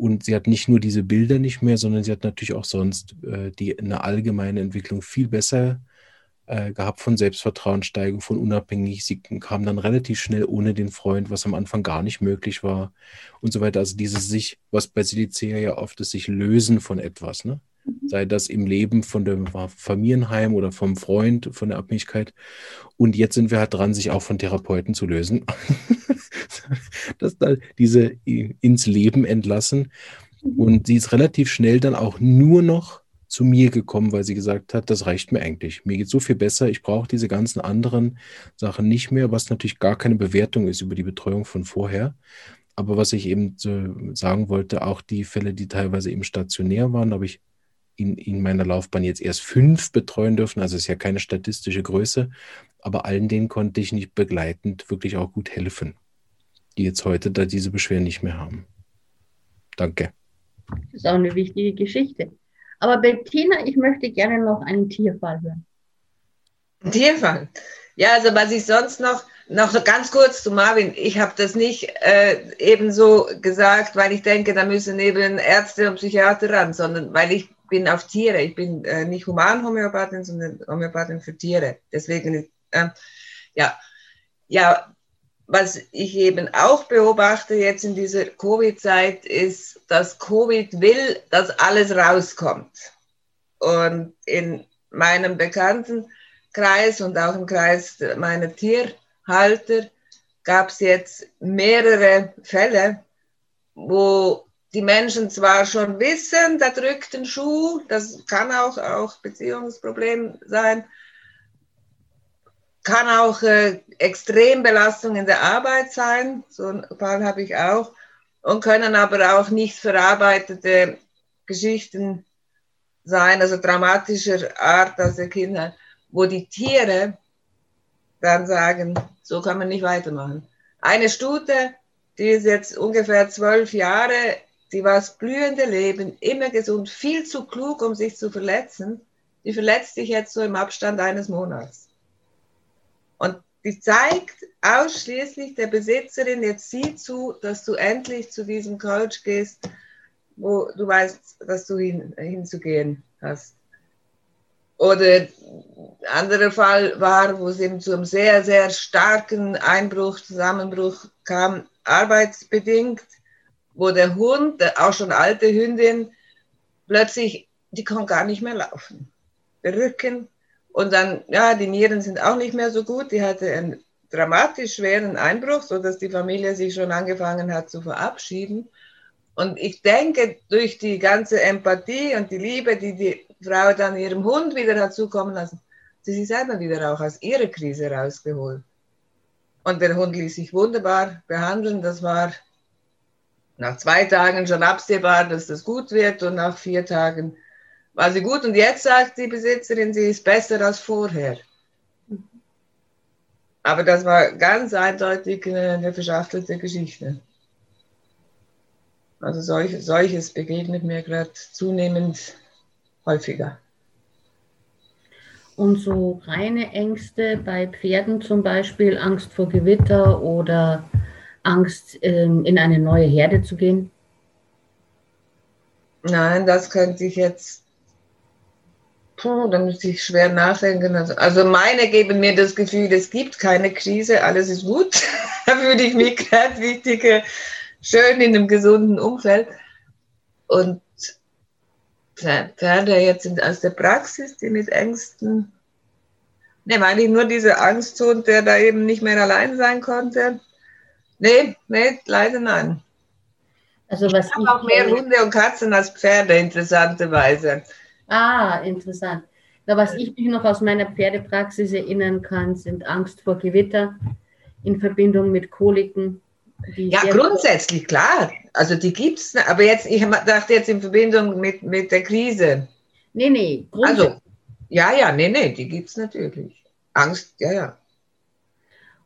Und sie hat nicht nur diese Bilder nicht mehr, sondern sie hat natürlich auch sonst äh, die eine allgemeine Entwicklung viel besser äh, gehabt von Selbstvertrauenssteigerung, von unabhängig. Sie kam dann relativ schnell ohne den Freund, was am Anfang gar nicht möglich war und so weiter. Also dieses sich, was bei Silicea ja oft ist, sich lösen von etwas, ne? Mhm. sei das im Leben von dem Familienheim oder vom Freund, von der Abhängigkeit. Und jetzt sind wir halt dran, sich auch von Therapeuten zu lösen. dass da diese ins Leben entlassen. Und sie ist relativ schnell dann auch nur noch zu mir gekommen, weil sie gesagt hat, das reicht mir eigentlich. Mir geht so viel besser. Ich brauche diese ganzen anderen Sachen nicht mehr, was natürlich gar keine Bewertung ist über die Betreuung von vorher. Aber was ich eben sagen wollte, auch die Fälle, die teilweise eben stationär waren, habe ich in, in meiner Laufbahn jetzt erst fünf betreuen dürfen. Also ist ja keine statistische Größe. Aber allen denen konnte ich nicht begleitend wirklich auch gut helfen die jetzt heute da diese Beschwerden nicht mehr haben. Danke. Das ist auch eine wichtige Geschichte. Aber Bettina, ich möchte gerne noch einen Tierfall hören. Ein Tierfall? Ja, also was ich sonst noch, noch so ganz kurz zu Marvin, ich habe das nicht äh, ebenso gesagt, weil ich denke, da müssen eben Ärzte und Psychiater ran, sondern weil ich bin auf Tiere. Ich bin äh, nicht Humanhomöopathin, sondern Homöopathin für Tiere. Deswegen, äh, ja, ja, was ich eben auch beobachte jetzt in dieser Covid-Zeit, ist, dass Covid will, dass alles rauskommt. Und in meinem Bekanntenkreis und auch im Kreis meiner Tierhalter gab es jetzt mehrere Fälle, wo die Menschen zwar schon wissen, da drückt ein Schuh, das kann auch, auch Beziehungsproblem sein, kann auch äh, Extrembelastung in der Arbeit sein, so einen Fall habe ich auch, und können aber auch nicht verarbeitete Geschichten sein, also dramatischer Art aus der Kindheit, wo die Tiere dann sagen, so kann man nicht weitermachen. Eine Stute, die ist jetzt ungefähr zwölf Jahre, die war das blühende Leben, immer gesund, viel zu klug, um sich zu verletzen. Die verletzt sich jetzt so im Abstand eines Monats. Und die zeigt ausschließlich der Besitzerin, jetzt sieh zu, dass du endlich zu diesem Coach gehst, wo du weißt, dass du hin, hinzugehen hast. Oder anderer Fall war, wo es eben zu einem sehr, sehr starken Einbruch, Zusammenbruch kam, arbeitsbedingt, wo der Hund, auch schon alte Hündin, plötzlich, die konnte gar nicht mehr laufen. Der Rücken und dann, ja, die Nieren sind auch nicht mehr so gut. Die hatte einen dramatisch schweren Einbruch, sodass die Familie sich schon angefangen hat zu verabschieden. Und ich denke, durch die ganze Empathie und die Liebe, die die Frau dann ihrem Hund wieder hat zukommen lassen, sie sich selber wieder auch aus ihrer Krise rausgeholt. Und der Hund ließ sich wunderbar behandeln. Das war nach zwei Tagen schon absehbar, dass das gut wird und nach vier Tagen war sie gut. Und jetzt sagt die Besitzerin, sie ist besser als vorher. Aber das war ganz eindeutig eine, verschachtelte Geschichte. Also solch, solches begegnet mir gerade zunehmend häufiger. Und so reine Ängste bei Pferden zum Beispiel, Angst vor Gewitter oder Angst, ähm, in eine neue Herde zu gehen? Nein, das könnte ich jetzt. Puh, da müsste ich schwer nachdenken. Also, also meine geben mir das Gefühl, es gibt keine Krise, alles ist gut. da fühle ich mich gerade wichtig, schön in einem gesunden Umfeld. Und Pferde jetzt sind aus der Praxis, die mit Ängsten. Ne, meine ich nur diese Angsthund, der da eben nicht mehr allein sein konnte. Nee, nee, leider nein. Also was ich habe auch mehr Hunde und Katzen als Pferde, interessanterweise. Ah, interessant. Na, was ich mich noch aus meiner Pferdepraxis erinnern kann, sind Angst vor Gewitter in Verbindung mit Koliken. Ja, grundsätzlich, klar. Also die gibt es, aber jetzt, ich dachte jetzt in Verbindung mit, mit der Krise. Nee, nee, Also, ja, ja, nee, nee, die gibt es natürlich. Angst, ja, ja.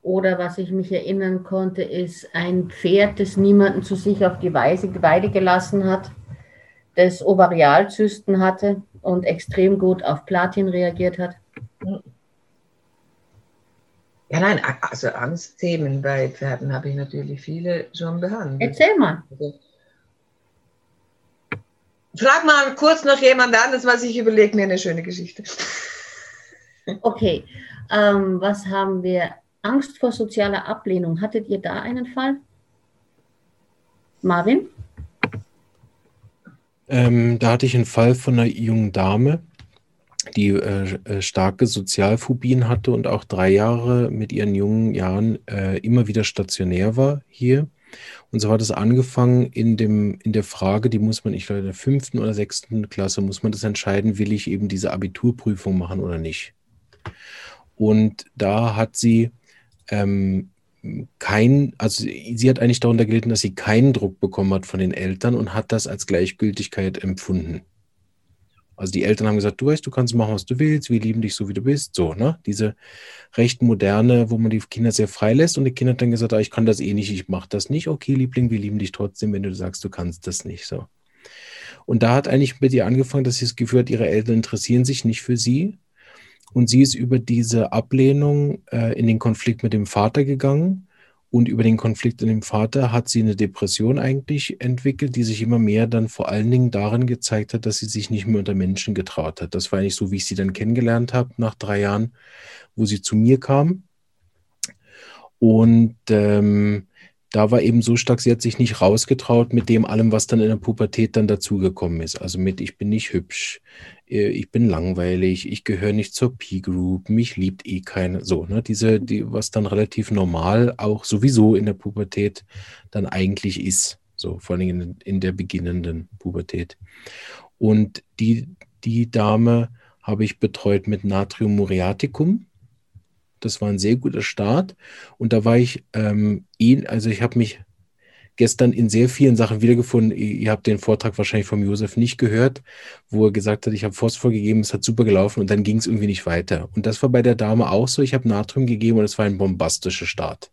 Oder was ich mich erinnern konnte, ist ein Pferd, das niemanden zu sich auf die Weide gelassen hat, das Ovarialzysten hatte und extrem gut auf Platin reagiert hat. Ja, nein, also Angstthemen bei Pferden habe ich natürlich viele schon behandelt. Erzähl mal. Also, frag mal kurz noch jemand anderes, was ich überlege mir eine schöne Geschichte. Okay, ähm, was haben wir Angst vor sozialer Ablehnung. Hattet ihr da einen Fall? Marvin? Ähm, da hatte ich einen Fall von einer jungen Dame, die äh, äh, starke Sozialphobien hatte und auch drei Jahre mit ihren jungen Jahren äh, immer wieder stationär war hier. Und so hat es angefangen in, dem, in der Frage, die muss man, ich glaube, in der fünften oder sechsten Klasse, muss man das entscheiden, will ich eben diese Abiturprüfung machen oder nicht. Und da hat sie ähm, kein, also sie hat eigentlich darunter gelitten, dass sie keinen Druck bekommen hat von den Eltern und hat das als Gleichgültigkeit empfunden. Also die Eltern haben gesagt, du weißt, du kannst machen, was du willst, wir lieben dich so, wie du bist. So, ne? Diese recht moderne, wo man die Kinder sehr frei lässt und die Kinder dann gesagt, ah, ich kann das eh nicht, ich mache das nicht. Okay, Liebling, wir lieben dich trotzdem, wenn du sagst, du kannst das nicht. So. Und da hat eigentlich mit ihr angefangen, dass sie das Gefühl hat, ihre Eltern interessieren sich nicht für sie und sie ist über diese Ablehnung äh, in den Konflikt mit dem Vater gegangen. Und über den Konflikt mit dem Vater hat sie eine Depression eigentlich entwickelt, die sich immer mehr dann vor allen Dingen darin gezeigt hat, dass sie sich nicht mehr unter Menschen getraut hat. Das war eigentlich so, wie ich sie dann kennengelernt habe nach drei Jahren, wo sie zu mir kam. Und ähm, da war eben so stark, sie hat sich nicht rausgetraut mit dem allem, was dann in der Pubertät dann dazugekommen ist. Also mit, ich bin nicht hübsch, ich bin langweilig, ich gehöre nicht zur P-Group, mich liebt eh keiner. So, ne, diese, die, was dann relativ normal auch sowieso in der Pubertät dann eigentlich ist. So, vor allem in, in der beginnenden Pubertät. Und die, die Dame habe ich betreut mit Natrium muriaticum. Das war ein sehr guter Start. Und da war ich, ähm, also ich habe mich gestern in sehr vielen Sachen wiedergefunden. Ihr habt den Vortrag wahrscheinlich vom Josef nicht gehört, wo er gesagt hat, ich habe Phosphor gegeben, es hat super gelaufen und dann ging es irgendwie nicht weiter. Und das war bei der Dame auch so. Ich habe Natrium gegeben und es war ein bombastischer Start.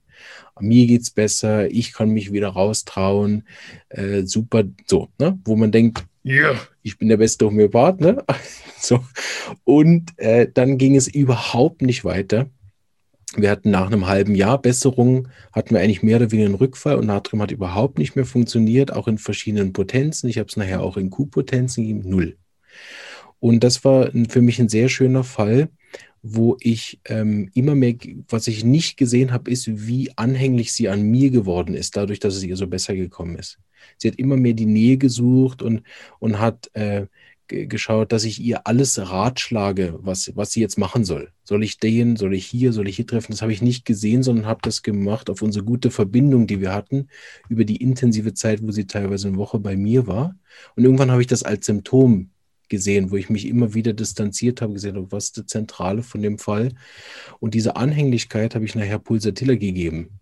Mir geht es besser, ich kann mich wieder raustrauen, äh, super, so, ne? wo man denkt, ja, yeah, ich bin der beste Homöopath, ne? so. Und äh, dann ging es überhaupt nicht weiter. Wir hatten nach einem halben Jahr Besserung, hatten wir eigentlich mehr oder weniger einen Rückfall und Natrium hat überhaupt nicht mehr funktioniert, auch in verschiedenen Potenzen. Ich habe es nachher auch in Q-Potenzen gegeben, null. Und das war für mich ein sehr schöner Fall, wo ich ähm, immer mehr, was ich nicht gesehen habe, ist, wie anhänglich sie an mir geworden ist, dadurch, dass es ihr so besser gekommen ist. Sie hat immer mehr die Nähe gesucht und, und hat äh, geschaut, dass ich ihr alles ratschlage, was, was sie jetzt machen soll. Soll ich den, soll ich hier, soll ich hier treffen? Das habe ich nicht gesehen, sondern habe das gemacht auf unsere gute Verbindung, die wir hatten, über die intensive Zeit, wo sie teilweise eine Woche bei mir war. Und irgendwann habe ich das als Symptom gesehen, wo ich mich immer wieder distanziert habe, gesehen habe, was ist die Zentrale von dem Fall. Und diese Anhänglichkeit habe ich nachher Pulsatilla gegeben.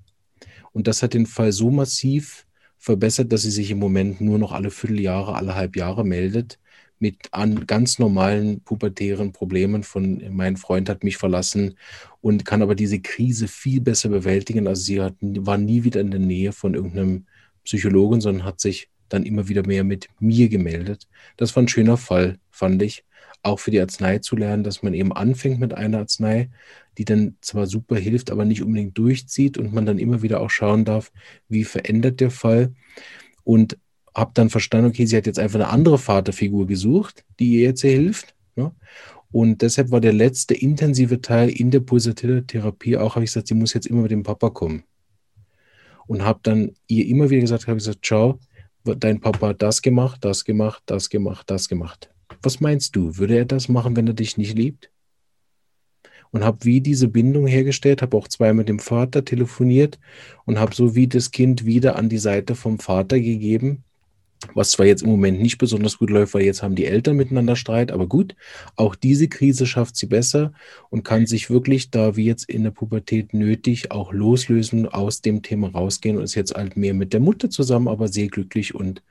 Und das hat den Fall so massiv verbessert, dass sie sich im Moment nur noch alle Vierteljahre, alle halb Jahre meldet mit an ganz normalen pubertären Problemen von mein Freund hat mich verlassen und kann aber diese Krise viel besser bewältigen. Also sie hat, war nie wieder in der Nähe von irgendeinem Psychologen, sondern hat sich dann immer wieder mehr mit mir gemeldet. Das war ein schöner Fall, fand ich. Auch für die Arznei zu lernen, dass man eben anfängt mit einer Arznei, die dann zwar super hilft, aber nicht unbedingt durchzieht und man dann immer wieder auch schauen darf, wie verändert der Fall. Und habe dann verstanden, okay, sie hat jetzt einfach eine andere Vaterfigur gesucht, die ihr jetzt hilft. Ne? Und deshalb war der letzte intensive Teil in der Pulsatilla-Therapie auch, habe ich gesagt, sie muss jetzt immer mit dem Papa kommen. Und habe dann ihr immer wieder gesagt, habe gesagt, schau, dein Papa hat das gemacht, das gemacht, das gemacht, das gemacht. Was meinst du, würde er das machen, wenn er dich nicht liebt? Und habe wie diese Bindung hergestellt, habe auch zweimal mit dem Vater telefoniert und habe so wie das Kind wieder an die Seite vom Vater gegeben, was zwar jetzt im Moment nicht besonders gut läuft, weil jetzt haben die Eltern miteinander Streit, aber gut, auch diese Krise schafft sie besser und kann sich wirklich, da wie jetzt in der Pubertät nötig, auch loslösen, aus dem Thema rausgehen und ist jetzt halt mehr mit der Mutter zusammen, aber sehr glücklich und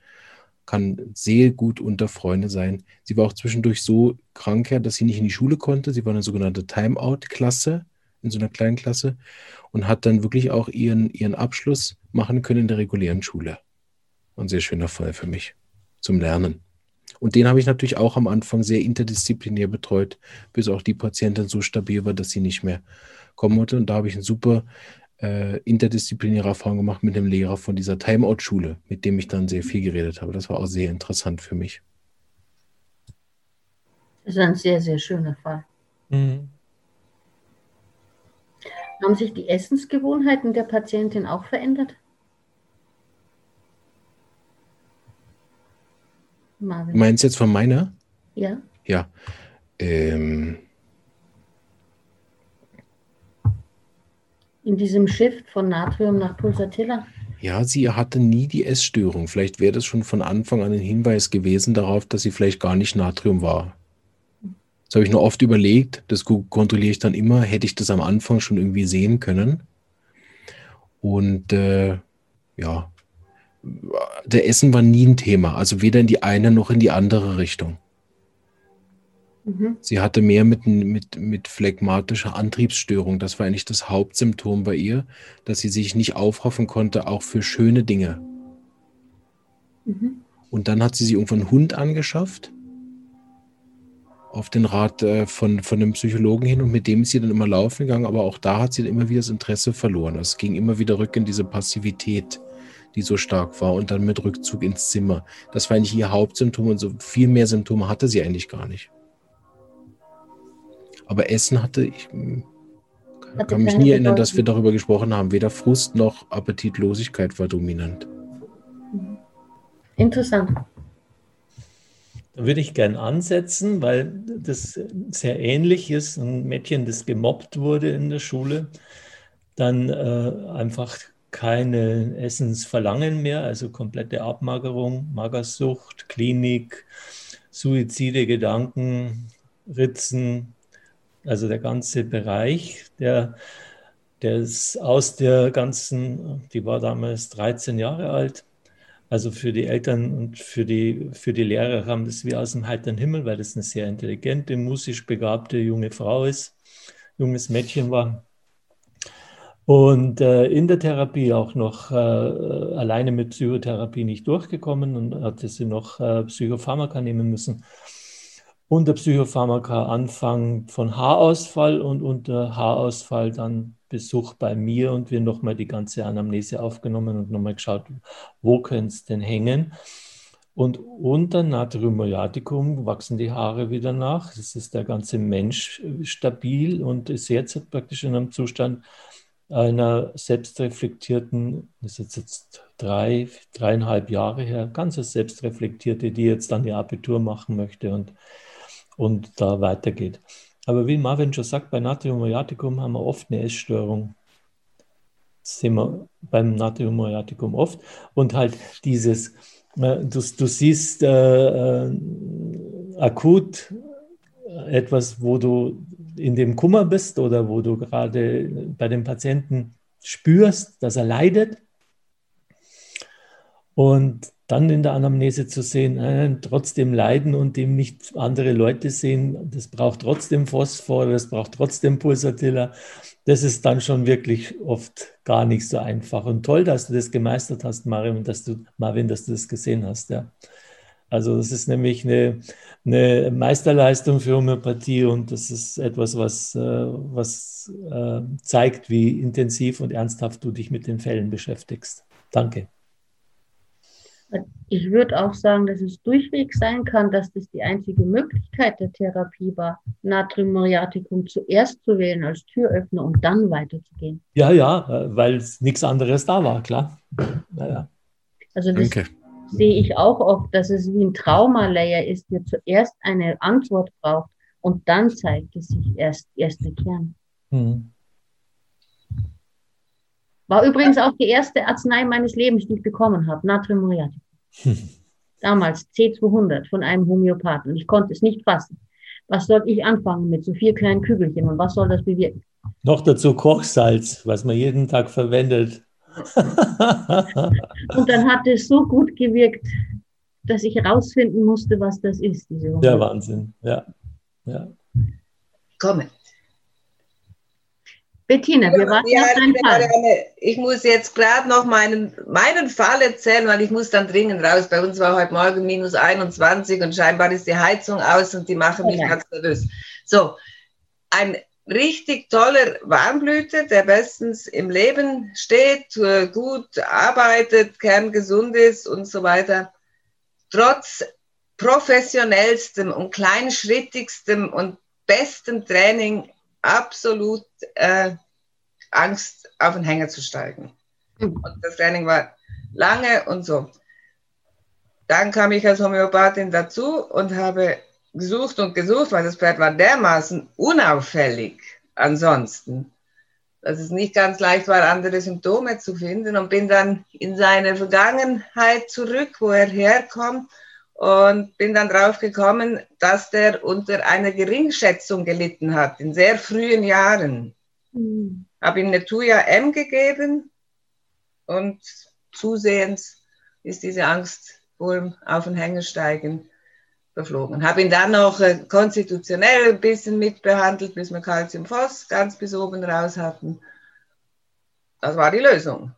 kann sehr gut unter Freunde sein. Sie war auch zwischendurch so krank, dass sie nicht in die Schule konnte. Sie war eine sogenannte Timeout-Klasse, in so einer kleinen Klasse und hat dann wirklich auch ihren, ihren Abschluss machen können in der regulären Schule ein sehr schöner Fall für mich zum Lernen. Und den habe ich natürlich auch am Anfang sehr interdisziplinär betreut, bis auch die Patientin so stabil war, dass sie nicht mehr kommen wollte. Und da habe ich eine super äh, interdisziplinäre Erfahrung gemacht mit dem Lehrer von dieser Timeout-Schule, mit dem ich dann sehr viel geredet habe. Das war auch sehr interessant für mich. Das ist ein sehr, sehr schöner Fall. Mhm. Haben sich die Essensgewohnheiten der Patientin auch verändert? Marvin. Du meinst jetzt von meiner? Ja. Ja. Ähm. In diesem Shift von Natrium nach Pulsatilla? Ja, sie hatte nie die Essstörung. Vielleicht wäre das schon von Anfang an ein Hinweis gewesen darauf, dass sie vielleicht gar nicht Natrium war. Das habe ich nur oft überlegt. Das kontrolliere ich dann immer. Hätte ich das am Anfang schon irgendwie sehen können. Und äh, ja, der Essen war nie ein Thema, also weder in die eine noch in die andere Richtung. Mhm. Sie hatte mehr mit, mit, mit phlegmatischer Antriebsstörung. Das war eigentlich das Hauptsymptom bei ihr, dass sie sich nicht aufhoffen konnte, auch für schöne Dinge. Mhm. Und dann hat sie sich irgendwann einen Hund angeschafft, auf den Rat äh, von, von einem Psychologen hin und mit dem ist sie dann immer laufen gegangen, aber auch da hat sie dann immer wieder das Interesse verloren. Es ging immer wieder rück in diese Passivität die so stark war und dann mit Rückzug ins Zimmer. Das war eigentlich ihr Hauptsymptom und so viel mehr Symptome hatte sie eigentlich gar nicht. Aber Essen hatte ich, hm, kann, kann mich nie erinnern, dass wir darüber gesprochen haben. Weder Frust noch Appetitlosigkeit war dominant. Mhm. Interessant. Da würde ich gern ansetzen, weil das sehr ähnlich ist. Ein Mädchen, das gemobbt wurde in der Schule, dann äh, einfach keine Essensverlangen mehr, also komplette Abmagerung, Magersucht, Klinik, Suizide, Gedanken, Ritzen, also der ganze Bereich, der, der ist aus der ganzen, die war damals 13 Jahre alt, also für die Eltern und für die, für die Lehrer kam das wie aus dem heiteren Himmel, weil das eine sehr intelligente, musisch begabte junge Frau ist, junges Mädchen war. Und äh, in der Therapie auch noch äh, alleine mit Psychotherapie nicht durchgekommen und hatte sie noch äh, Psychopharmaka nehmen müssen. Unter Psychopharmaka Anfang von Haarausfall und unter Haarausfall dann Besuch bei mir und wir nochmal die ganze Anamnese aufgenommen und nochmal geschaut, wo könnte es denn hängen. Und unter Natrium wachsen die Haare wieder nach. Das ist der ganze Mensch stabil und ist jetzt praktisch in einem Zustand, einer selbstreflektierten, das ist jetzt drei, dreieinhalb Jahre her, ganz selbstreflektierte, die jetzt dann ihr Abitur machen möchte und, und da weitergeht. Aber wie Marvin schon sagt, bei Natrium muriaticum haben wir oft eine Essstörung. Das sehen wir beim Natrium muriaticum oft. Und halt dieses, äh, du, du siehst äh, äh akut etwas, wo du in dem Kummer bist oder wo du gerade bei dem Patienten spürst, dass er leidet. Und dann in der Anamnese zu sehen, äh, trotzdem leiden und dem nicht andere Leute sehen, das braucht trotzdem Phosphor, das braucht trotzdem Pulsatilla. Das ist dann schon wirklich oft gar nicht so einfach. Und toll, dass du das gemeistert hast, Marvin, dass du, Marvin, dass du das gesehen hast. Ja. Also das ist nämlich eine, eine Meisterleistung für Homöopathie und das ist etwas, was, äh, was äh, zeigt, wie intensiv und ernsthaft du dich mit den Fällen beschäftigst. Danke. Ich würde auch sagen, dass es durchweg sein kann, dass das die einzige Möglichkeit der Therapie war, Natrium Muriaticum zuerst zu wählen als Türöffner und dann weiterzugehen. Ja, ja, weil nichts anderes da war, klar. Ja, ja. Also das Danke. Sehe ich auch oft, dass es wie ein Traumalayer ist, der zuerst eine Antwort braucht und dann zeigt es sich erst, erst der Kern. Hm. War übrigens auch die erste Arznei meines Lebens, die ich bekommen habe, Natrium Muriaticum. Damals C200 von einem Homöopathen. Ich konnte es nicht fassen. Was soll ich anfangen mit so vier kleinen Kügelchen und was soll das bewirken? Noch dazu Kochsalz, was man jeden Tag verwendet. Und dann hat es so gut gewirkt, dass ich herausfinden musste, was das ist. Diese Der Wahnsinn, ja. ja. Kommen. Bettina, wir warten ja, auf deinen Fall. Ich muss jetzt gerade noch meinen, meinen Fall erzählen, weil ich muss dann dringend raus. Bei uns war heute Morgen minus 21 und scheinbar ist die Heizung aus und die machen mich ganz nervös. So, ein richtig toller Warmblüter, der bestens im Leben steht, gut arbeitet, kerngesund ist und so weiter. Trotz professionellstem und kleinschrittigstem und bestem Training absolut äh, Angst, auf den Hänger zu steigen. Mhm. Und das Training war lange und so. Dann kam ich als Homöopathin dazu und habe gesucht und gesucht, weil das Pferd war dermaßen unauffällig ansonsten, dass es nicht ganz leicht war, andere Symptome zu finden und bin dann in seine Vergangenheit zurück, wo er herkommt und bin dann drauf gekommen, dass der unter einer Geringschätzung gelitten hat in sehr frühen Jahren. Mhm. Habe ihm eine Tuya M gegeben und zusehends ist diese Angst vor dem Auf- und Hängersteigen verflogen. Habe ihn dann noch äh, konstitutionell ein bisschen mitbehandelt, bis wir Calciumphos ganz bis oben raus hatten. Das war die Lösung.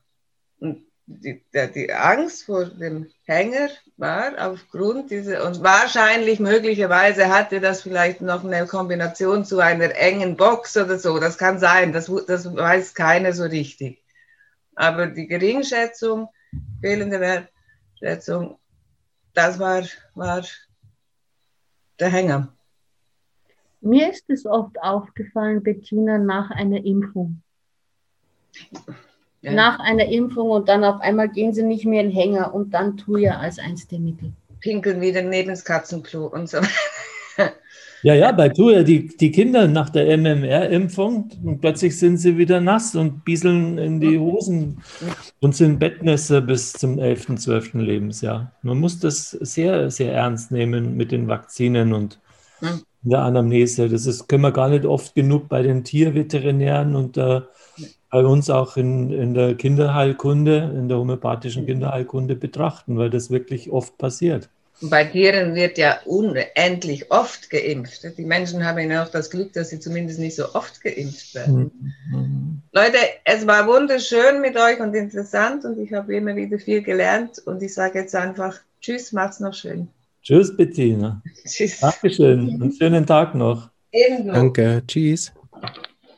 Und die, der, die Angst vor dem Hänger war aufgrund dieser, und wahrscheinlich möglicherweise hatte das vielleicht noch eine Kombination zu einer engen Box oder so. Das kann sein, das, das weiß keiner so richtig. Aber die Geringschätzung, fehlende Wertschätzung, das war, war der Hänger. Mir ist es oft aufgefallen, Bettina, nach einer Impfung ja. nach einer Impfung und dann auf einmal gehen sie nicht mehr in Hänger und dann Thuja als eins der Mittel. Pinkeln wieder neben das Katzenklo und so Ja, ja, bei Thuja, die, die Kinder nach der MMR-Impfung, plötzlich sind sie wieder nass und bieseln in die Hosen und sind Bettnässe bis zum 11., 12. Lebensjahr. Man muss das sehr, sehr ernst nehmen mit den Vakzinen und hm. der Anamnese. Das ist, können wir gar nicht oft genug bei den Tierveterinären und äh, bei uns auch in, in der Kinderheilkunde, in der homöopathischen Kinderheilkunde betrachten, weil das wirklich oft passiert. Bei Tieren wird ja unendlich oft geimpft. Die Menschen haben ja auch das Glück, dass sie zumindest nicht so oft geimpft werden. Mhm. Leute, es war wunderschön mit euch und interessant und ich habe immer wieder viel gelernt und ich sage jetzt einfach Tschüss, macht's noch schön. Tschüss, Bettina. Tschüss. Dankeschön und schönen Tag noch. Ebenso. Danke, tschüss.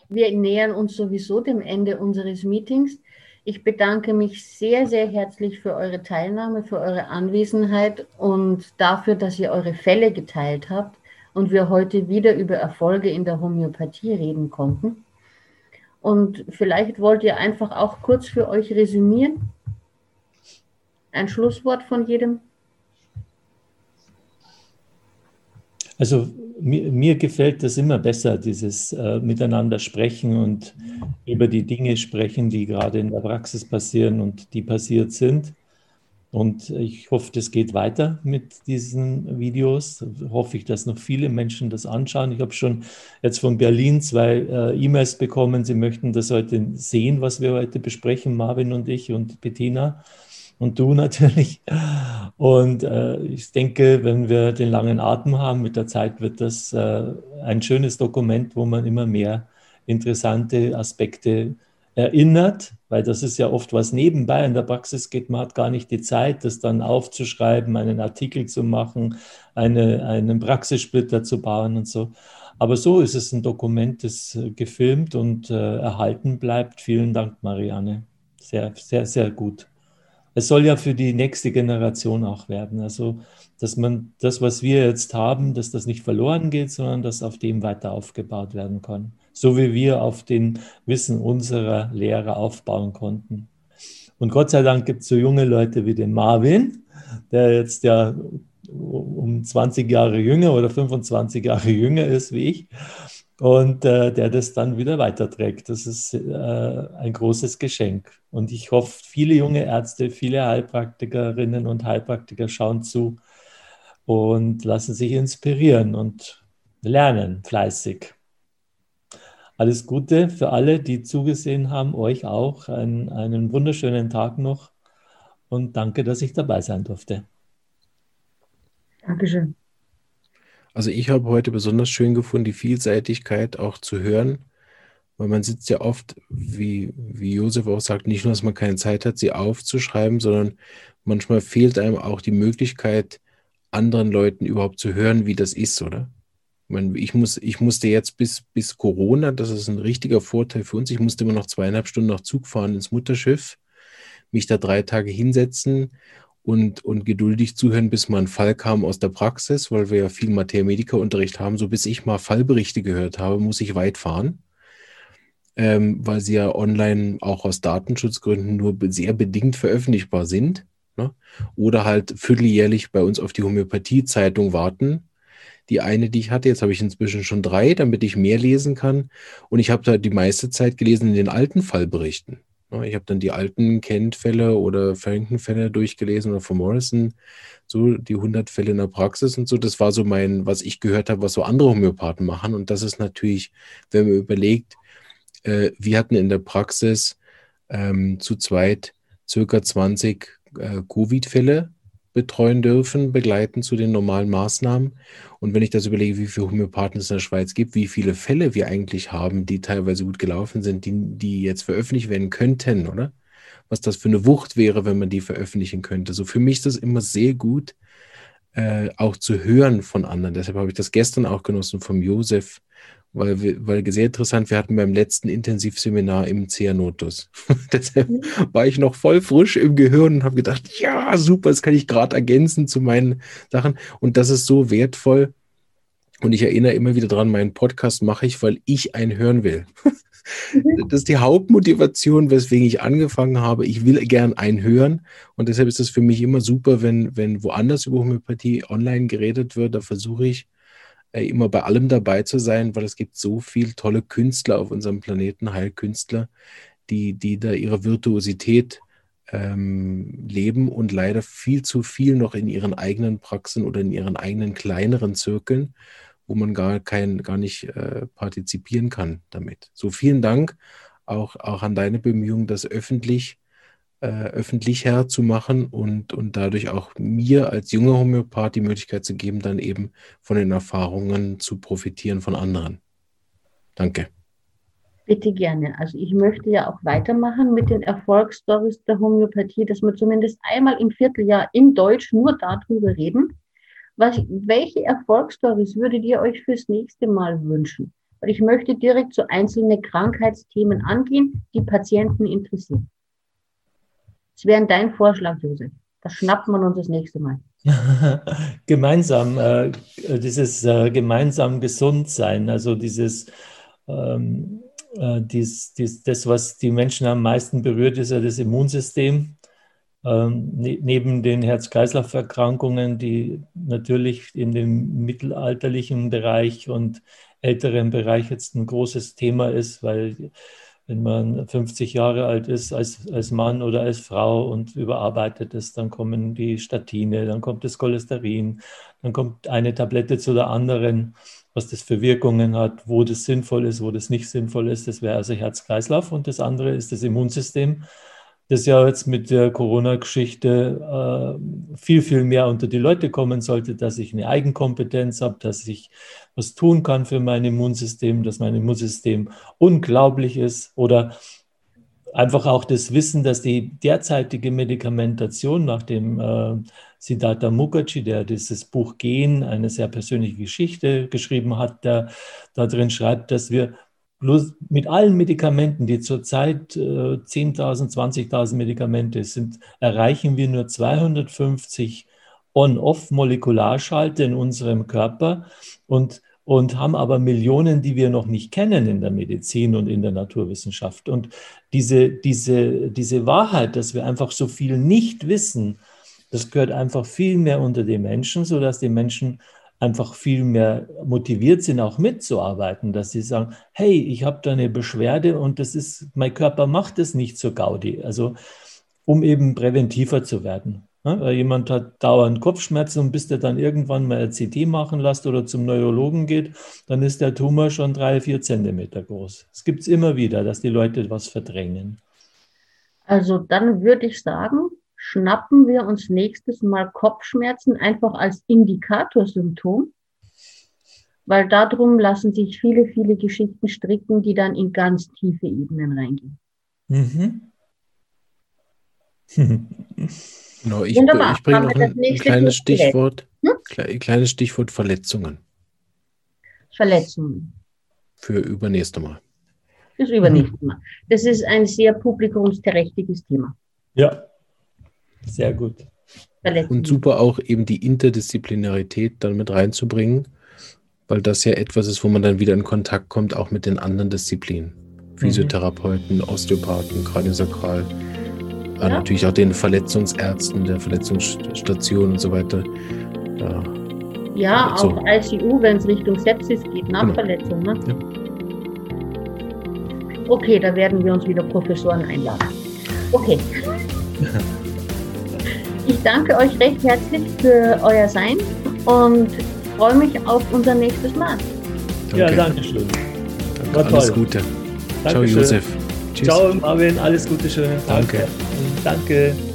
Wir nähern uns sowieso dem Ende unseres Meetings. Ich bedanke mich sehr, sehr herzlich für eure Teilnahme, für eure Anwesenheit und dafür, dass ihr eure Fälle geteilt habt und wir heute wieder über Erfolge in der Homöopathie reden konnten. Und vielleicht wollt ihr einfach auch kurz für euch resümieren. Ein Schlusswort von jedem. Also mir, mir, gefällt das immer besser, dieses äh, Miteinander sprechen und über die Dinge sprechen, die gerade in der Praxis passieren und die passiert sind. Und ich hoffe, das geht weiter mit diesen Videos. Hoffe ich, dass noch viele Menschen das anschauen. Ich habe schon jetzt von Berlin zwei äh, E-Mails bekommen. Sie möchten das heute sehen, was wir heute besprechen, Marvin und ich und Bettina und du natürlich. Und äh, ich denke, wenn wir den langen Atem haben, mit der Zeit wird das äh, ein schönes Dokument, wo man immer mehr interessante Aspekte erinnert, weil das ist ja oft was nebenbei. In der Praxis geht man hat gar nicht die Zeit, das dann aufzuschreiben, einen Artikel zu machen, eine, einen Praxissplitter zu bauen und so. Aber so ist es ein Dokument, das gefilmt und äh, erhalten bleibt. Vielen Dank, Marianne. Sehr, sehr, sehr gut. Es soll ja für die nächste Generation auch werden. Also, dass man das, was wir jetzt haben, dass das nicht verloren geht, sondern dass auf dem weiter aufgebaut werden kann so wie wir auf den Wissen unserer Lehrer aufbauen konnten. Und Gott sei Dank gibt es so junge Leute wie den Marvin, der jetzt ja um 20 Jahre jünger oder 25 Jahre jünger ist wie ich und äh, der das dann wieder weiterträgt. Das ist äh, ein großes Geschenk. Und ich hoffe, viele junge Ärzte, viele Heilpraktikerinnen und Heilpraktiker schauen zu und lassen sich inspirieren und lernen fleißig. Alles Gute für alle, die zugesehen haben, euch auch. Einen, einen wunderschönen Tag noch und danke, dass ich dabei sein durfte. Dankeschön. Also ich habe heute besonders schön gefunden, die Vielseitigkeit auch zu hören, weil man sitzt ja oft, wie, wie Josef auch sagt, nicht nur, dass man keine Zeit hat, sie aufzuschreiben, sondern manchmal fehlt einem auch die Möglichkeit, anderen Leuten überhaupt zu hören, wie das ist, oder? ich, muss, ich musste jetzt bis, bis Corona, das ist ein richtiger Vorteil für uns, ich musste immer noch zweieinhalb Stunden nach Zug fahren ins Mutterschiff, mich da drei Tage hinsetzen und, und geduldig zuhören, bis mal ein Fall kam aus der Praxis, weil wir ja viel Materia-Medica-Unterricht haben. So bis ich mal Fallberichte gehört habe, muss ich weit fahren, ähm, weil sie ja online auch aus Datenschutzgründen nur sehr bedingt veröffentlichbar sind. Ne? Oder halt vierteljährlich bei uns auf die Homöopathie-Zeitung warten die eine, die ich hatte, jetzt habe ich inzwischen schon drei, damit ich mehr lesen kann. Und ich habe da die meiste Zeit gelesen in den alten Fallberichten. Ich habe dann die alten Kent-Fälle oder Farrington-Fälle durchgelesen oder von Morrison, so die 100 Fälle in der Praxis und so. Das war so mein, was ich gehört habe, was so andere Homöopathen machen. Und das ist natürlich, wenn man überlegt, äh, wir hatten in der Praxis ähm, zu zweit circa 20 äh, Covid-Fälle betreuen dürfen, begleiten zu den normalen Maßnahmen. Und wenn ich das überlege, wie viele Homöopathen es in der Schweiz gibt, wie viele Fälle wir eigentlich haben, die teilweise gut gelaufen sind, die, die jetzt veröffentlicht werden könnten, oder? Was das für eine Wucht wäre, wenn man die veröffentlichen könnte. So für mich ist das immer sehr gut, äh, auch zu hören von anderen. Deshalb habe ich das gestern auch genossen vom Josef, weil, wir, weil sehr interessant, wir hatten beim letzten Intensivseminar im Cyanotus. Deshalb mhm. war ich noch voll frisch im Gehirn und habe gedacht, ja, super, das kann ich gerade ergänzen zu meinen Sachen. Und das ist so wertvoll. Und ich erinnere immer wieder dran, meinen Podcast mache ich, weil ich einen hören will. Mhm. Das ist die Hauptmotivation, weswegen ich angefangen habe. Ich will gern einen hören. Und deshalb ist es für mich immer super, wenn, wenn woanders über Homöopathie online geredet wird. Da versuche ich, immer bei allem dabei zu sein, weil es gibt so viele tolle Künstler auf unserem Planeten, Heilkünstler, die, die da ihre Virtuosität ähm, leben und leider viel zu viel noch in ihren eigenen Praxen oder in ihren eigenen kleineren Zirkeln, wo man gar, kein, gar nicht äh, partizipieren kann damit. So vielen Dank auch, auch an deine Bemühungen, das öffentlich äh, öffentlich herzumachen und, und dadurch auch mir als junger Homöopath die Möglichkeit zu geben, dann eben von den Erfahrungen zu profitieren von anderen. Danke. Bitte gerne. Also ich möchte ja auch weitermachen mit den Erfolgsstories der Homöopathie, dass wir zumindest einmal im Vierteljahr in Deutsch nur darüber reden. Was, welche Erfolgsstories würdet ihr euch fürs nächste Mal wünschen? Weil ich möchte direkt zu einzelnen Krankheitsthemen angehen, die Patienten interessieren. Was wäre dein Vorschlag, Josef? Das schnappt man uns das nächste Mal. gemeinsam, äh, dieses äh, gemeinsam gesund sein, also dieses, ähm, äh, dies, dies, das, was die Menschen am meisten berührt, ist ja das Immunsystem. Ähm, ne neben den Herz-Kreislauf-Erkrankungen, die natürlich in dem mittelalterlichen Bereich und älteren Bereich jetzt ein großes Thema ist, weil wenn man 50 Jahre alt ist als, als Mann oder als Frau und überarbeitet ist, dann kommen die Statine, dann kommt das Cholesterin, dann kommt eine Tablette zu der anderen, was das für Wirkungen hat, wo das sinnvoll ist, wo das nicht sinnvoll ist. Das wäre also Herz-Kreislauf und das andere ist das Immunsystem das ja jetzt mit der Corona-Geschichte äh, viel, viel mehr unter die Leute kommen sollte, dass ich eine Eigenkompetenz habe, dass ich was tun kann für mein Immunsystem, dass mein Immunsystem unglaublich ist oder einfach auch das Wissen, dass die derzeitige Medikamentation nach dem äh, Siddhartha Mukherjee, der dieses Buch Gen, eine sehr persönliche Geschichte geschrieben hat, der da drin schreibt, dass wir bloß mit allen Medikamenten, die zurzeit äh, 10.000, 20.000 Medikamente sind, erreichen wir nur 250 On-Off-Molekularschalter in unserem Körper und, und haben aber Millionen, die wir noch nicht kennen in der Medizin und in der Naturwissenschaft. Und diese, diese, diese Wahrheit, dass wir einfach so viel nicht wissen, das gehört einfach viel mehr unter die Menschen, sodass die Menschen einfach viel mehr motiviert sind, auch mitzuarbeiten, dass sie sagen, hey, ich habe da eine Beschwerde und das ist, mein Körper macht es nicht so Gaudi. Also um eben präventiver zu werden. Weil jemand hat dauernd Kopfschmerzen und bis der dann irgendwann mal CT machen lässt oder zum Neurologen geht, dann ist der Tumor schon drei, vier Zentimeter groß. Es gibt es immer wieder, dass die Leute was verdrängen. Also dann würde ich sagen, schnappen wir uns nächstes Mal Kopfschmerzen einfach als Indikatorsymptom, weil darum lassen sich viele, viele Geschichten stricken, die dann in ganz tiefe Ebenen reingehen. Mhm. Genau, ich, Wunderbar. ich bringe noch ein, ein kleines Stichwort, hm? kleines Stichwort Verletzungen. Verletzungen. Für übernächste Mal. Fürs übernächste Mal. Das ist ein sehr publikumsträchtiges Thema. Ja, sehr gut. Und super auch eben die Interdisziplinarität dann mit reinzubringen, weil das ja etwas ist, wo man dann wieder in Kontakt kommt, auch mit den anderen Disziplinen. Physiotherapeuten, Osteopathen, Kraniosakral, ja. natürlich auch den Verletzungsärzten, der Verletzungsstation und so weiter. Ja, ja so. auch ICU, wenn es Richtung Sepsis geht, nach genau. Verletzung. Ne? Ja. Okay, da werden wir uns wieder Professoren einladen. Okay. Ich danke euch recht herzlich für euer Sein und freue mich auf unser nächstes Mal. Danke. Ja, danke schön. Danke, alles toll. Gute. Dankeschön. Ciao, Josef. Tschüss. Ciao, Marvin. Alles Gute, schönen Tag. Danke. Danke.